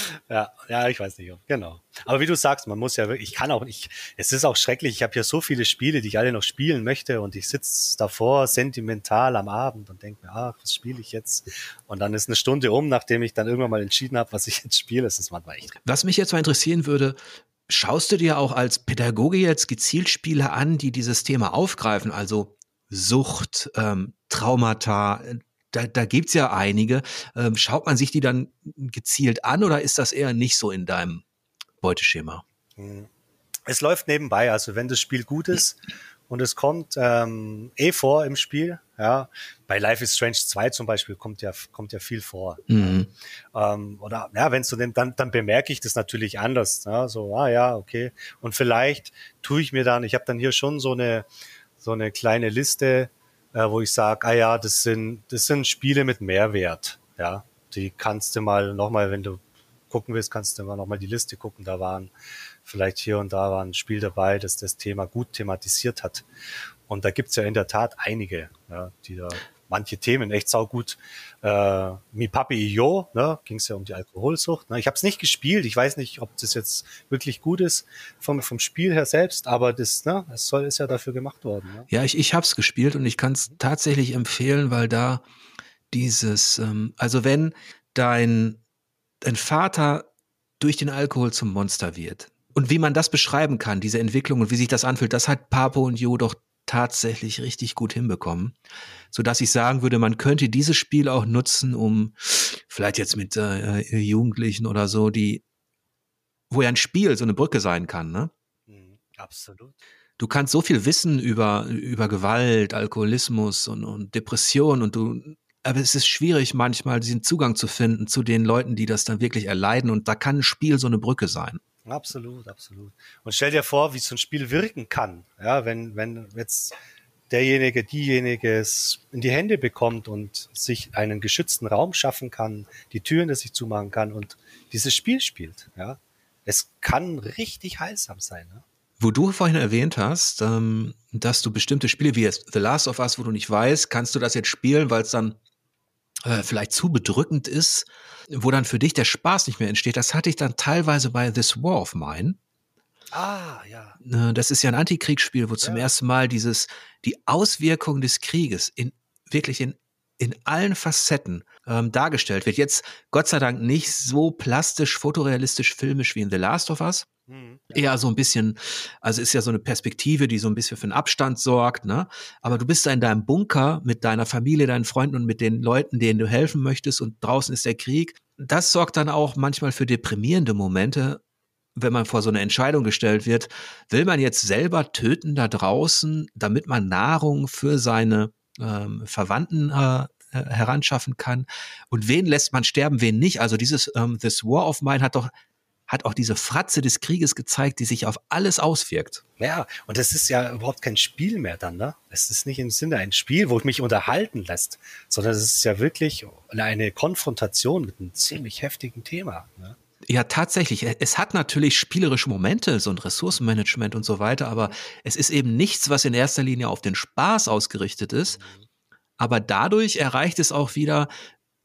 ja, ja, ich weiß nicht. Genau. Aber wie du sagst, man muss ja wirklich, ich kann auch nicht, es ist auch schrecklich, ich habe ja so viele Spiele, die ich alle noch spielen möchte und ich sitze davor sentimental am Abend und denke mir, ach, was spiele ich jetzt? Und dann ist eine Stunde um, nachdem ich dann irgendwann mal entschieden habe, was ich jetzt spiele. Das ist manchmal echt. Was mich jetzt mal interessieren würde, schaust du dir auch als Pädagoge jetzt gezielt Spiele an, die dieses Thema aufgreifen, also Sucht, ähm, Traumata, da, da gibt ja einige. Ähm, schaut man sich die dann gezielt an oder ist das eher nicht so in deinem Beuteschema? Hm. Es läuft nebenbei. Also wenn das Spiel gut ist und es kommt ähm, eh vor im Spiel, ja, bei Life is Strange 2 zum Beispiel kommt ja, kommt ja viel vor. Mhm. Ähm, oder ja, wenn es so nimmt, dann, dann bemerke ich das natürlich anders. Ja, so, ah ja, okay. Und vielleicht tue ich mir dann, ich habe dann hier schon so eine, so eine kleine Liste äh, wo ich sage, ah ja, das sind, das sind Spiele mit Mehrwert. Ja, die kannst du mal nochmal, wenn du gucken willst, kannst du mal nochmal die Liste gucken. Da waren vielleicht hier und da war ein Spiel dabei, das das Thema gut thematisiert hat. Und da gibt's ja in der Tat einige, ja, die da manche Themen echt saugut. Äh, Mi Papi Io, ne, ging es ja um die Alkoholsucht. Ne. Ich habe es nicht gespielt, ich weiß nicht, ob das jetzt wirklich gut ist vom, vom Spiel her selbst, aber das, ne, das soll ist ja dafür gemacht worden. Ne? Ja, ich, ich habe es gespielt und ich kann es tatsächlich empfehlen, weil da dieses, ähm, also wenn dein, dein Vater durch den Alkohol zum Monster wird, und wie man das beschreiben kann, diese Entwicklung und wie sich das anfühlt, das hat Papo und Jo doch tatsächlich richtig gut hinbekommen, so dass ich sagen würde, man könnte dieses Spiel auch nutzen, um vielleicht jetzt mit äh, Jugendlichen oder so, die, wo ja ein Spiel so eine Brücke sein kann, ne? Mhm, absolut. Du kannst so viel wissen über, über Gewalt, Alkoholismus und, und Depression und du, aber es ist schwierig manchmal diesen Zugang zu finden zu den Leuten, die das dann wirklich erleiden und da kann ein Spiel so eine Brücke sein. Absolut, absolut. Und stell dir vor, wie so ein Spiel wirken kann. Ja, wenn, wenn jetzt derjenige, diejenige es in die Hände bekommt und sich einen geschützten Raum schaffen kann, die Türen, dass sich zumachen kann und dieses Spiel spielt. Ja, es kann richtig heilsam sein. Ne? Wo du vorhin erwähnt hast, ähm, dass du bestimmte Spiele wie The Last of Us, wo du nicht weißt, kannst du das jetzt spielen, weil es dann äh, vielleicht zu bedrückend ist wo dann für dich der Spaß nicht mehr entsteht, das hatte ich dann teilweise bei This War of Mine. Ah, ja. Ne, das ist ja ein Antikriegsspiel, wo zum ja. ersten Mal dieses, die Auswirkungen des Krieges in, wirklich in, in allen Facetten ähm, dargestellt wird. Jetzt Gott sei Dank nicht so plastisch, fotorealistisch, filmisch wie in The Last of Us. Mhm. Eher so ein bisschen, also ist ja so eine Perspektive, die so ein bisschen für einen Abstand sorgt, ne? Aber du bist da in deinem Bunker mit deiner Familie, deinen Freunden und mit den Leuten, denen du helfen möchtest und draußen ist der Krieg. Das sorgt dann auch manchmal für deprimierende Momente, wenn man vor so eine Entscheidung gestellt wird. Will man jetzt selber töten da draußen, damit man Nahrung für seine ähm, Verwandten äh, äh, heranschaffen kann. Und wen lässt man sterben, wen nicht? Also dieses ähm, This War of Mine hat doch hat auch diese Fratze des Krieges gezeigt, die sich auf alles auswirkt. Ja, und das ist ja überhaupt kein Spiel mehr dann, ne? Es ist nicht im Sinne ein Spiel, wo ich mich unterhalten lässt, sondern es ist ja wirklich eine Konfrontation mit einem ziemlich heftigen Thema. Ne? Ja, tatsächlich. Es hat natürlich spielerische Momente, so ein Ressourcenmanagement und so weiter, aber es ist eben nichts, was in erster Linie auf den Spaß ausgerichtet ist, mhm. Aber dadurch erreicht es auch wieder,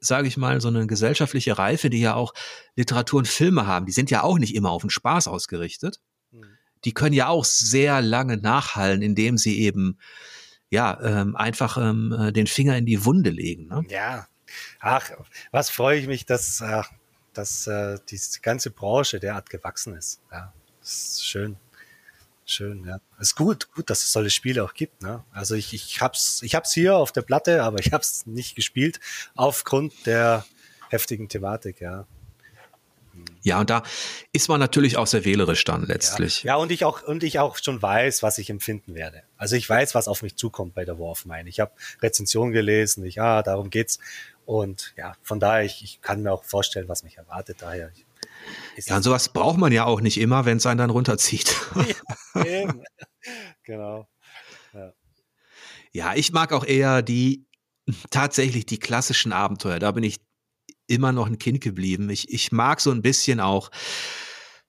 sage ich mal, so eine gesellschaftliche Reife, die ja auch Literatur und Filme haben. Die sind ja auch nicht immer auf den Spaß ausgerichtet. Mhm. Die können ja auch sehr lange nachhallen, indem sie eben ja ähm, einfach ähm, äh, den Finger in die Wunde legen. Ne? Ja, ach, was freue ich mich, dass, äh, dass äh, die ganze Branche derart gewachsen ist. Ja, das ist schön. Schön, ja. Ist gut, gut, dass es solche Spiele auch gibt. Ne? Also ich, ich hab's, ich hab's hier auf der Platte, aber ich hab's nicht gespielt aufgrund der heftigen Thematik, ja. Ja, und da ist man natürlich auch sehr wählerisch dann letztlich. Ja, ja und ich auch und ich auch schon weiß, was ich empfinden werde. Also ich weiß, was auf mich zukommt bei der War of Mine. Ich habe Rezensionen gelesen, ich ja, darum geht's und ja, von daher ich, ich kann mir auch vorstellen, was mich erwartet. Daher ich, ja, und sowas braucht man ja auch nicht immer, wenn es einen dann runterzieht. Ja, eben. genau. Ja. ja, ich mag auch eher die tatsächlich die klassischen Abenteuer. Da bin ich immer noch ein Kind geblieben. Ich, ich mag so ein bisschen auch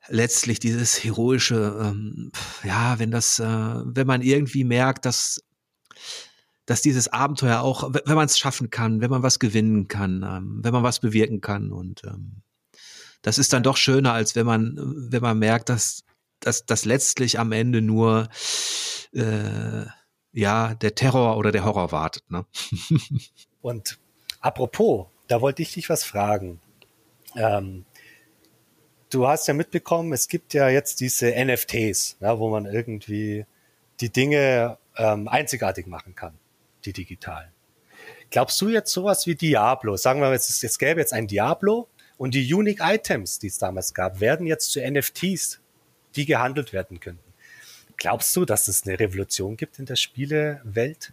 letztlich dieses heroische, ähm, ja, wenn das, äh, wenn man irgendwie merkt, dass dass dieses Abenteuer auch, wenn man es schaffen kann, wenn man was gewinnen kann, ähm, wenn man was bewirken kann und ähm, das ist dann doch schöner, als wenn man, wenn man merkt, dass, dass, dass letztlich am Ende nur äh, ja der Terror oder der Horror wartet. Ne? Und apropos, da wollte ich dich was fragen. Ähm, du hast ja mitbekommen, es gibt ja jetzt diese NFTs, ja, wo man irgendwie die Dinge ähm, einzigartig machen kann, die digitalen. Glaubst du jetzt sowas wie Diablo? Sagen wir, es, es gäbe jetzt ein Diablo und die Unique Items, die es damals gab, werden jetzt zu NFTs, die gehandelt werden könnten. Glaubst du, dass es eine Revolution gibt in der Spielewelt?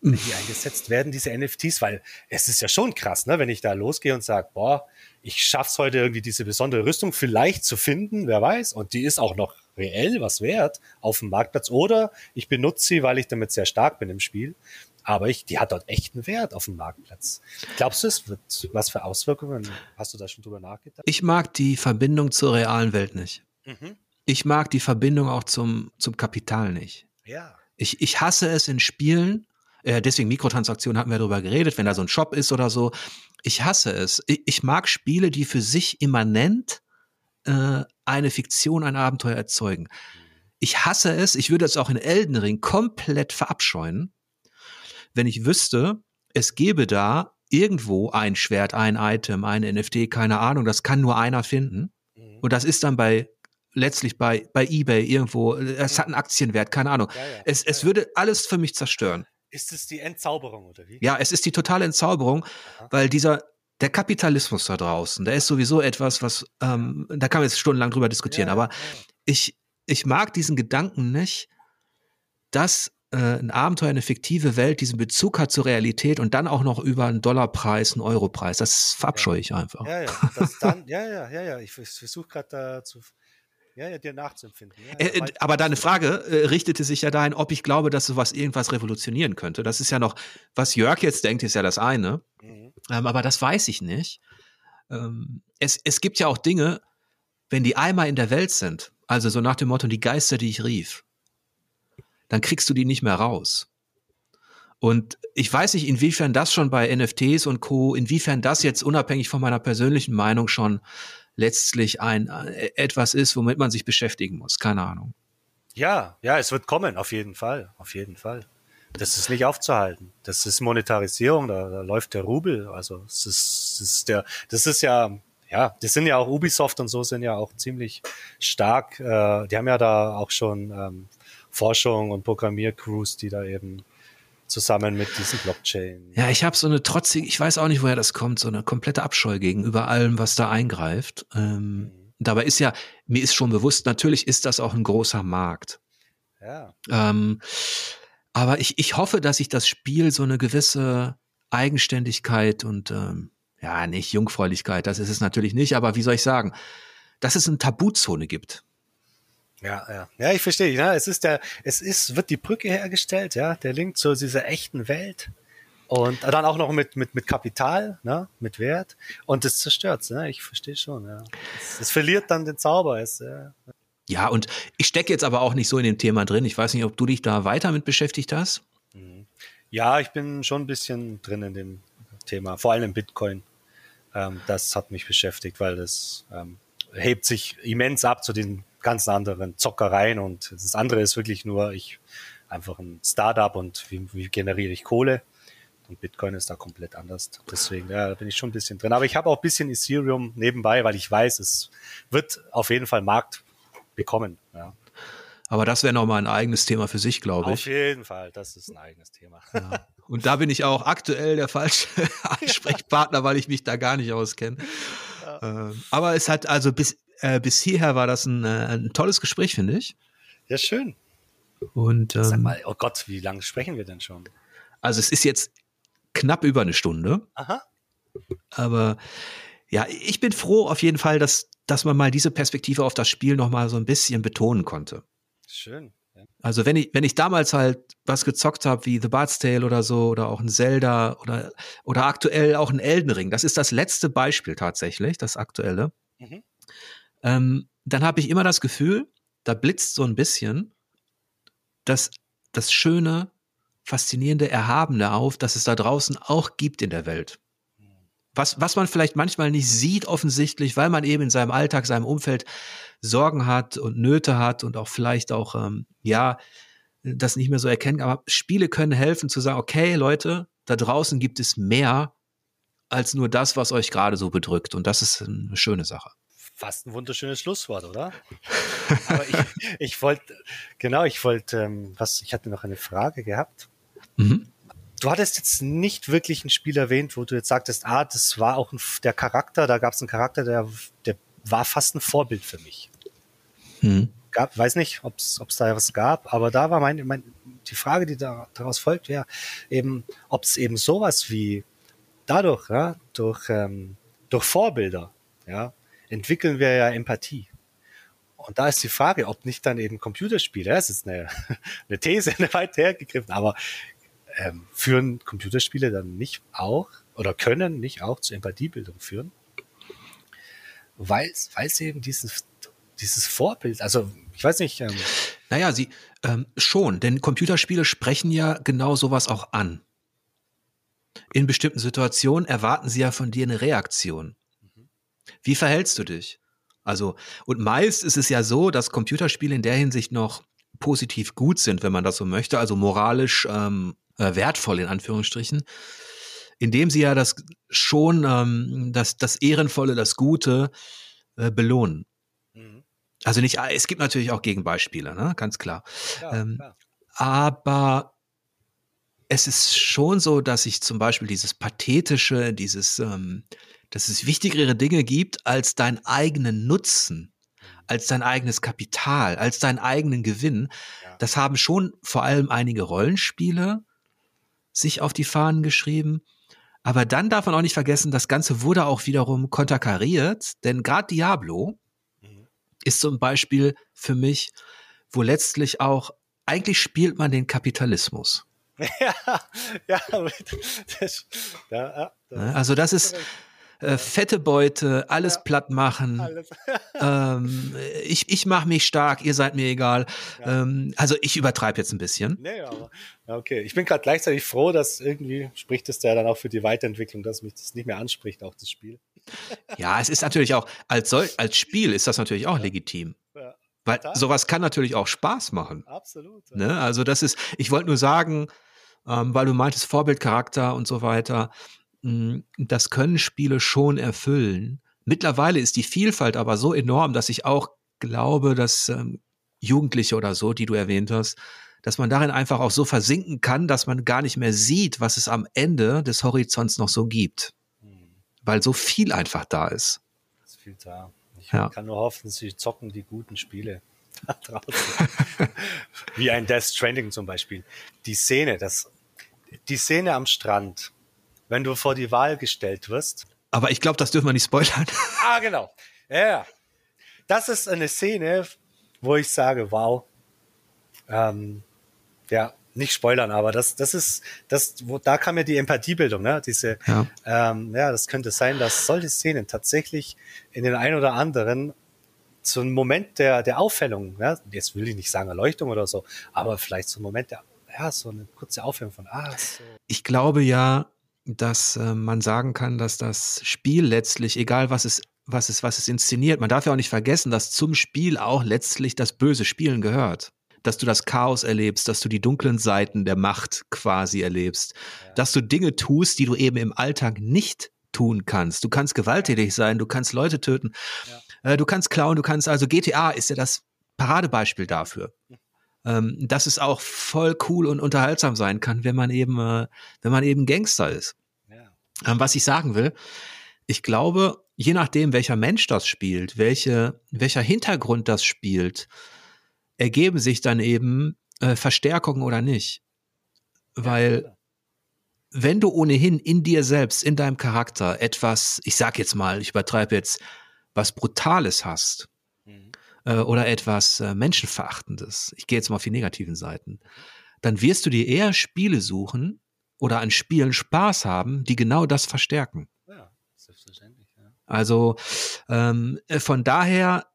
die eingesetzt werden, diese NFTs, weil es ist ja schon krass, ne, wenn ich da losgehe und sage, boah, ich schaff's heute irgendwie diese besondere Rüstung vielleicht zu finden, wer weiß, und die ist auch noch reell was wert auf dem Marktplatz oder ich benutze sie, weil ich damit sehr stark bin im Spiel, aber ich, die hat dort echten Wert auf dem Marktplatz. Glaubst du, es wird was für Auswirkungen? Hast du da schon drüber nachgedacht? Ich mag die Verbindung zur realen Welt nicht. Mhm. Ich mag die Verbindung auch zum, zum Kapital nicht. Ja. Ich, ich hasse es in Spielen, äh, deswegen Mikrotransaktionen hatten wir darüber geredet, wenn da so ein Shop ist oder so. Ich hasse es. Ich, ich mag Spiele, die für sich immanent äh, eine Fiktion, ein Abenteuer erzeugen. Ich hasse es, ich würde es auch in Elden Ring komplett verabscheuen, wenn ich wüsste, es gäbe da irgendwo ein Schwert, ein Item, ein NFT, keine Ahnung, das kann nur einer finden. Mhm. Und das ist dann bei letztlich bei, bei eBay irgendwo, es hat einen Aktienwert, keine Ahnung. Ja, ja. Es, es würde alles für mich zerstören. Ist es die Entzauberung oder wie? Ja, es ist die totale Entzauberung, Aha. weil dieser, der Kapitalismus da draußen, der ist sowieso etwas, was, ähm, da kann man jetzt stundenlang drüber diskutieren, ja, aber ich, ich mag diesen Gedanken nicht, dass ein Abenteuer, eine fiktive Welt diesen Bezug hat zur Realität und dann auch noch über einen Dollarpreis, einen Europreis. Das verabscheue ich einfach. Ja, ja, dann, ja, ja, ja, ja. Ich versuche gerade da zu ja, ja, dir nachzuempfinden. Ja, äh, aber deine Frage äh, richtete sich ja dahin, ob ich glaube, dass sowas irgendwas revolutionieren könnte. Das ist ja noch, was Jörg jetzt denkt, ist ja das eine. Mhm. Ähm, aber das weiß ich nicht. Ähm, es, es gibt ja auch Dinge, wenn die einmal in der Welt sind, also so nach dem Motto, die Geister, die ich rief, dann kriegst du die nicht mehr raus. Und ich weiß nicht, inwiefern das schon bei NFTs und Co., inwiefern das jetzt unabhängig von meiner persönlichen Meinung schon letztlich ein äh, etwas ist, womit man sich beschäftigen muss. Keine Ahnung. Ja, ja, es wird kommen, auf jeden Fall, auf jeden Fall. Das ist nicht aufzuhalten. Das ist Monetarisierung, da, da läuft der Rubel. Also es ist, das ist der, das ist ja, ja, das sind ja auch Ubisoft und so sind ja auch ziemlich stark. Äh, die haben ja da auch schon ähm, Forschung und Programmiercrews, die da eben zusammen mit diesen Blockchain. Ja, ich habe so eine trotzige, ich weiß auch nicht, woher das kommt, so eine komplette Abscheu gegenüber allem, was da eingreift. Ähm, mhm. Dabei ist ja, mir ist schon bewusst, natürlich ist das auch ein großer Markt. Ja. Ähm, aber ich, ich hoffe, dass sich das Spiel so eine gewisse Eigenständigkeit und ähm, ja, nicht Jungfräulichkeit, das ist es natürlich nicht, aber wie soll ich sagen, dass es eine Tabuzone gibt. Ja, ja. Ja, ich verstehe. Ja, es ist der, es ist, wird die Brücke hergestellt, ja, der Link zu dieser echten Welt. Und dann auch noch mit, mit, mit Kapital, ne, mit Wert. Und das zerstört ne? Ich verstehe schon, ja. Es, es verliert dann den Zauber. Es, ja. ja, und ich stecke jetzt aber auch nicht so in dem Thema drin. Ich weiß nicht, ob du dich da weiter mit beschäftigt hast. Mhm. Ja, ich bin schon ein bisschen drin in dem Thema, vor allem im Bitcoin. Ähm, das hat mich beschäftigt, weil das ähm, hebt sich immens ab zu den ganz anderen Zockereien und das andere ist wirklich nur ich einfach ein Startup und wie, wie generiere ich Kohle und Bitcoin ist da komplett anders. Deswegen ja, bin ich schon ein bisschen drin. Aber ich habe auch ein bisschen Ethereum nebenbei, weil ich weiß, es wird auf jeden Fall Markt bekommen. Ja. Aber das wäre nochmal ein eigenes Thema für sich, glaube ich. Auf jeden Fall, das ist ein eigenes Thema. Ja. Und da bin ich auch aktuell der falsche Ansprechpartner, weil ich mich da gar nicht auskenne. Ja. Ähm, aber es hat also bis äh, bis hierher war das ein, äh, ein tolles Gespräch, finde ich. Ja, schön. Und ähm, Sag mal, oh Gott, wie lange sprechen wir denn schon? Also es ist jetzt knapp über eine Stunde. Aha. Aber ja, ich bin froh auf jeden Fall, dass, dass man mal diese Perspektive auf das Spiel noch mal so ein bisschen betonen konnte. Schön. Also wenn ich, wenn ich damals halt was gezockt habe, wie The Bard's Tale oder so, oder auch ein Zelda oder, oder aktuell auch ein Elden Ring, das ist das letzte Beispiel tatsächlich, das aktuelle. Mhm ähm, dann habe ich immer das Gefühl, da blitzt so ein bisschen das, das Schöne, Faszinierende, Erhabene auf, dass es da draußen auch gibt in der Welt. Was, was man vielleicht manchmal nicht sieht offensichtlich, weil man eben in seinem Alltag, seinem Umfeld Sorgen hat und Nöte hat und auch vielleicht auch, ähm, ja, das nicht mehr so erkennen. Aber Spiele können helfen zu sagen, okay, Leute, da draußen gibt es mehr als nur das, was euch gerade so bedrückt. Und das ist eine schöne Sache fast ein wunderschönes Schlusswort, oder? Aber ich, ich wollte, genau, ich wollte, ähm, was, ich hatte noch eine Frage gehabt. Mhm. Du hattest jetzt nicht wirklich ein Spiel erwähnt, wo du jetzt sagtest, ah, das war auch ein, der Charakter, da gab es einen Charakter, der, der war fast ein Vorbild für mich. Mhm. Gab, weiß nicht, ob es da was gab, aber da war mein, mein die Frage, die da, daraus folgt, wäre eben, ob es eben sowas wie dadurch, ja, durch, ähm, durch Vorbilder, ja, entwickeln wir ja Empathie. Und da ist die Frage, ob nicht dann eben Computerspiele, das ist eine, eine These, eine weit hergegriffen, aber ähm, führen Computerspiele dann nicht auch oder können nicht auch zur Empathiebildung führen? Weil, sie eben dieses, dieses Vorbild, also ich weiß nicht. Ähm naja, sie ähm, schon, denn Computerspiele sprechen ja genau sowas auch an. In bestimmten Situationen erwarten sie ja von dir eine Reaktion. Wie verhältst du dich? Also, und meist ist es ja so, dass Computerspiele in der Hinsicht noch positiv gut sind, wenn man das so möchte, also moralisch ähm, äh, wertvoll in Anführungsstrichen, indem sie ja das schon ähm, das, das Ehrenvolle, das Gute äh, belohnen. Mhm. Also nicht, es gibt natürlich auch Gegenbeispiele, ne? ganz klar. Ja, ähm, aber es ist schon so, dass ich zum Beispiel dieses Pathetische, dieses, ähm, dass es wichtigere Dinge gibt als deinen eigenen Nutzen, als dein eigenes Kapital, als deinen eigenen Gewinn. Ja. Das haben schon vor allem einige Rollenspiele sich auf die Fahnen geschrieben. Aber dann darf man auch nicht vergessen, das Ganze wurde auch wiederum konterkariert, denn gerade Diablo mhm. ist zum Beispiel für mich, wo letztlich auch, eigentlich spielt man den Kapitalismus. Ja, ja, das, ja, ja also das ist, äh, fette Beute, alles ja, platt machen. Alles. ähm, ich ich mache mich stark, ihr seid mir egal. Ja. Ähm, also ich übertreibe jetzt ein bisschen. Nee, aber okay. Ich bin gerade gleichzeitig froh, dass irgendwie spricht es ja dann auch für die Weiterentwicklung, dass mich das nicht mehr anspricht, auch das Spiel. ja, es ist natürlich auch, als, soll, als Spiel ist das natürlich auch ja. legitim. Weil sowas kann natürlich auch Spaß machen. Absolut. Ne? Also das ist, ich wollte nur sagen, ähm, weil du meintest Vorbildcharakter und so weiter. Hm, das können Spiele schon erfüllen. Mittlerweile ist die Vielfalt aber so enorm, dass ich auch glaube, dass ähm, Jugendliche oder so, die du erwähnt hast, dass man darin einfach auch so versinken kann, dass man gar nicht mehr sieht, was es am Ende des Horizonts noch so gibt. Hm. Weil so viel einfach da ist. Es ist viel da. Ich ja. kann nur hoffen, sie zocken die guten Spiele da draußen. Wie ein Death Stranding zum Beispiel. Die Szene, das, die Szene am Strand, wenn du vor die Wahl gestellt wirst. Aber ich glaube, das dürfen wir nicht spoilern. Ah, genau. Ja. Das ist eine Szene, wo ich sage, wow. Ähm, ja, nicht spoilern, aber das, das ist, das, wo, da kam ja die Empathiebildung, ne? Diese, ja. Ähm, ja, das könnte sein, dass solche Szenen tatsächlich in den ein oder anderen so ein Moment der, der Aufhellung, ja? jetzt will ich nicht sagen Erleuchtung oder so, aber vielleicht so ein Moment der, ja, so eine kurze Aufhellung von, ah, so. Ich glaube ja, dass äh, man sagen kann, dass das Spiel letztlich, egal was es, was es, was es inszeniert, man darf ja auch nicht vergessen, dass zum Spiel auch letztlich das böse Spielen gehört. Dass du das Chaos erlebst, dass du die dunklen Seiten der Macht quasi erlebst, ja. dass du Dinge tust, die du eben im Alltag nicht tun kannst. Du kannst gewalttätig sein, du kannst Leute töten, ja. äh, du kannst klauen, du kannst, also GTA ist ja das Paradebeispiel dafür. Mhm ähm, dass es auch voll cool und unterhaltsam sein kann, wenn man eben, äh, wenn man eben Gangster ist. Ja. Ähm, was ich sagen will, ich glaube, je nachdem, welcher Mensch das spielt, welche, welcher Hintergrund das spielt, ergeben sich dann eben äh, Verstärkungen oder nicht. Weil wenn du ohnehin in dir selbst, in deinem Charakter etwas, ich sag jetzt mal, ich übertreibe jetzt, was Brutales hast, äh, oder etwas äh, Menschenverachtendes, ich gehe jetzt mal auf die negativen Seiten, dann wirst du dir eher Spiele suchen oder an Spielen Spaß haben, die genau das verstärken. Ja, selbstverständlich. Ja. Also ähm, äh, von daher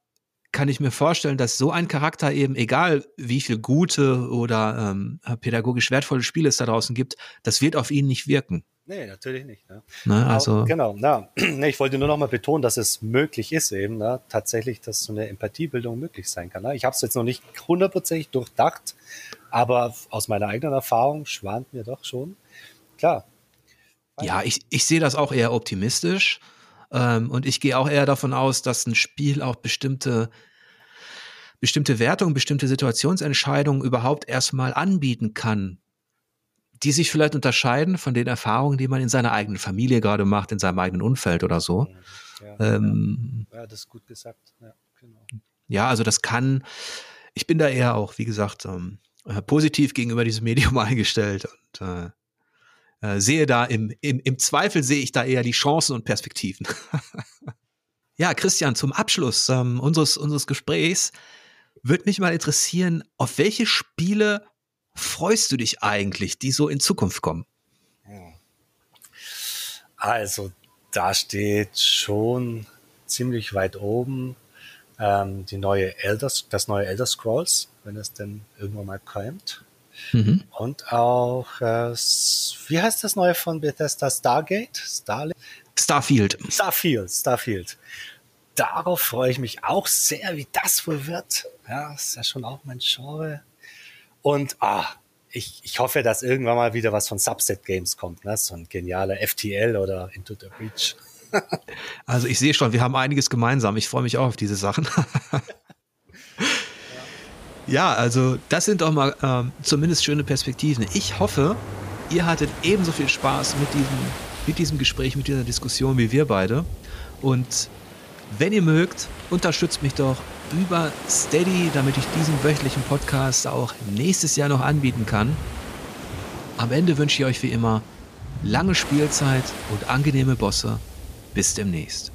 kann ich mir vorstellen, dass so ein Charakter eben, egal wie viel gute oder ähm, pädagogisch wertvolle Spiele es da draußen gibt, das wird auf ihn nicht wirken. Nee, natürlich nicht. Ne? Ne, also genau, ja. ich wollte nur noch mal betonen, dass es möglich ist eben, ne? tatsächlich, dass so eine Empathiebildung möglich sein kann. Ne? Ich habe es jetzt noch nicht hundertprozentig durchdacht, aber aus meiner eigenen Erfahrung schwant mir doch schon. Klar. Ja, ich, ich sehe das auch eher optimistisch. Ähm, und ich gehe auch eher davon aus, dass ein Spiel auch bestimmte bestimmte Wertungen, bestimmte Situationsentscheidungen überhaupt erstmal anbieten kann, die sich vielleicht unterscheiden von den Erfahrungen, die man in seiner eigenen Familie gerade macht, in seinem eigenen Umfeld oder so. Ja, ähm, ja. ja das ist gut gesagt. Ja, genau. ja, also das kann, ich bin da eher auch, wie gesagt, ähm, äh, positiv gegenüber diesem Medium eingestellt und äh, äh, sehe da im, im, im Zweifel sehe ich da eher die Chancen und Perspektiven. ja, Christian, zum Abschluss ähm, unseres, unseres Gesprächs würde mich mal interessieren, auf welche Spiele freust du dich eigentlich, die so in Zukunft kommen? Also, da steht schon ziemlich weit oben ähm, die neue Elder, das neue Elder Scrolls, wenn es denn irgendwann mal kommt. Mhm. Und auch, äh, wie heißt das neue von Bethesda? Stargate? Starlink? Starfield. Starfield, Starfield. Darauf freue ich mich auch sehr, wie das wohl wird. Ja, ist ja schon auch mein Genre. Und ah, ich, ich hoffe, dass irgendwann mal wieder was von Subset Games kommt, ne? so ein genialer FTL oder Into the Breach. also ich sehe schon, wir haben einiges gemeinsam. Ich freue mich auch auf diese Sachen. ja, also das sind doch mal ähm, zumindest schöne Perspektiven. Ich hoffe, ihr hattet ebenso viel Spaß mit diesem, mit diesem Gespräch, mit dieser Diskussion wie wir beide. Und wenn ihr mögt, unterstützt mich doch über Steady, damit ich diesen wöchentlichen Podcast auch nächstes Jahr noch anbieten kann. Am Ende wünsche ich euch wie immer lange Spielzeit und angenehme Bosse. Bis demnächst.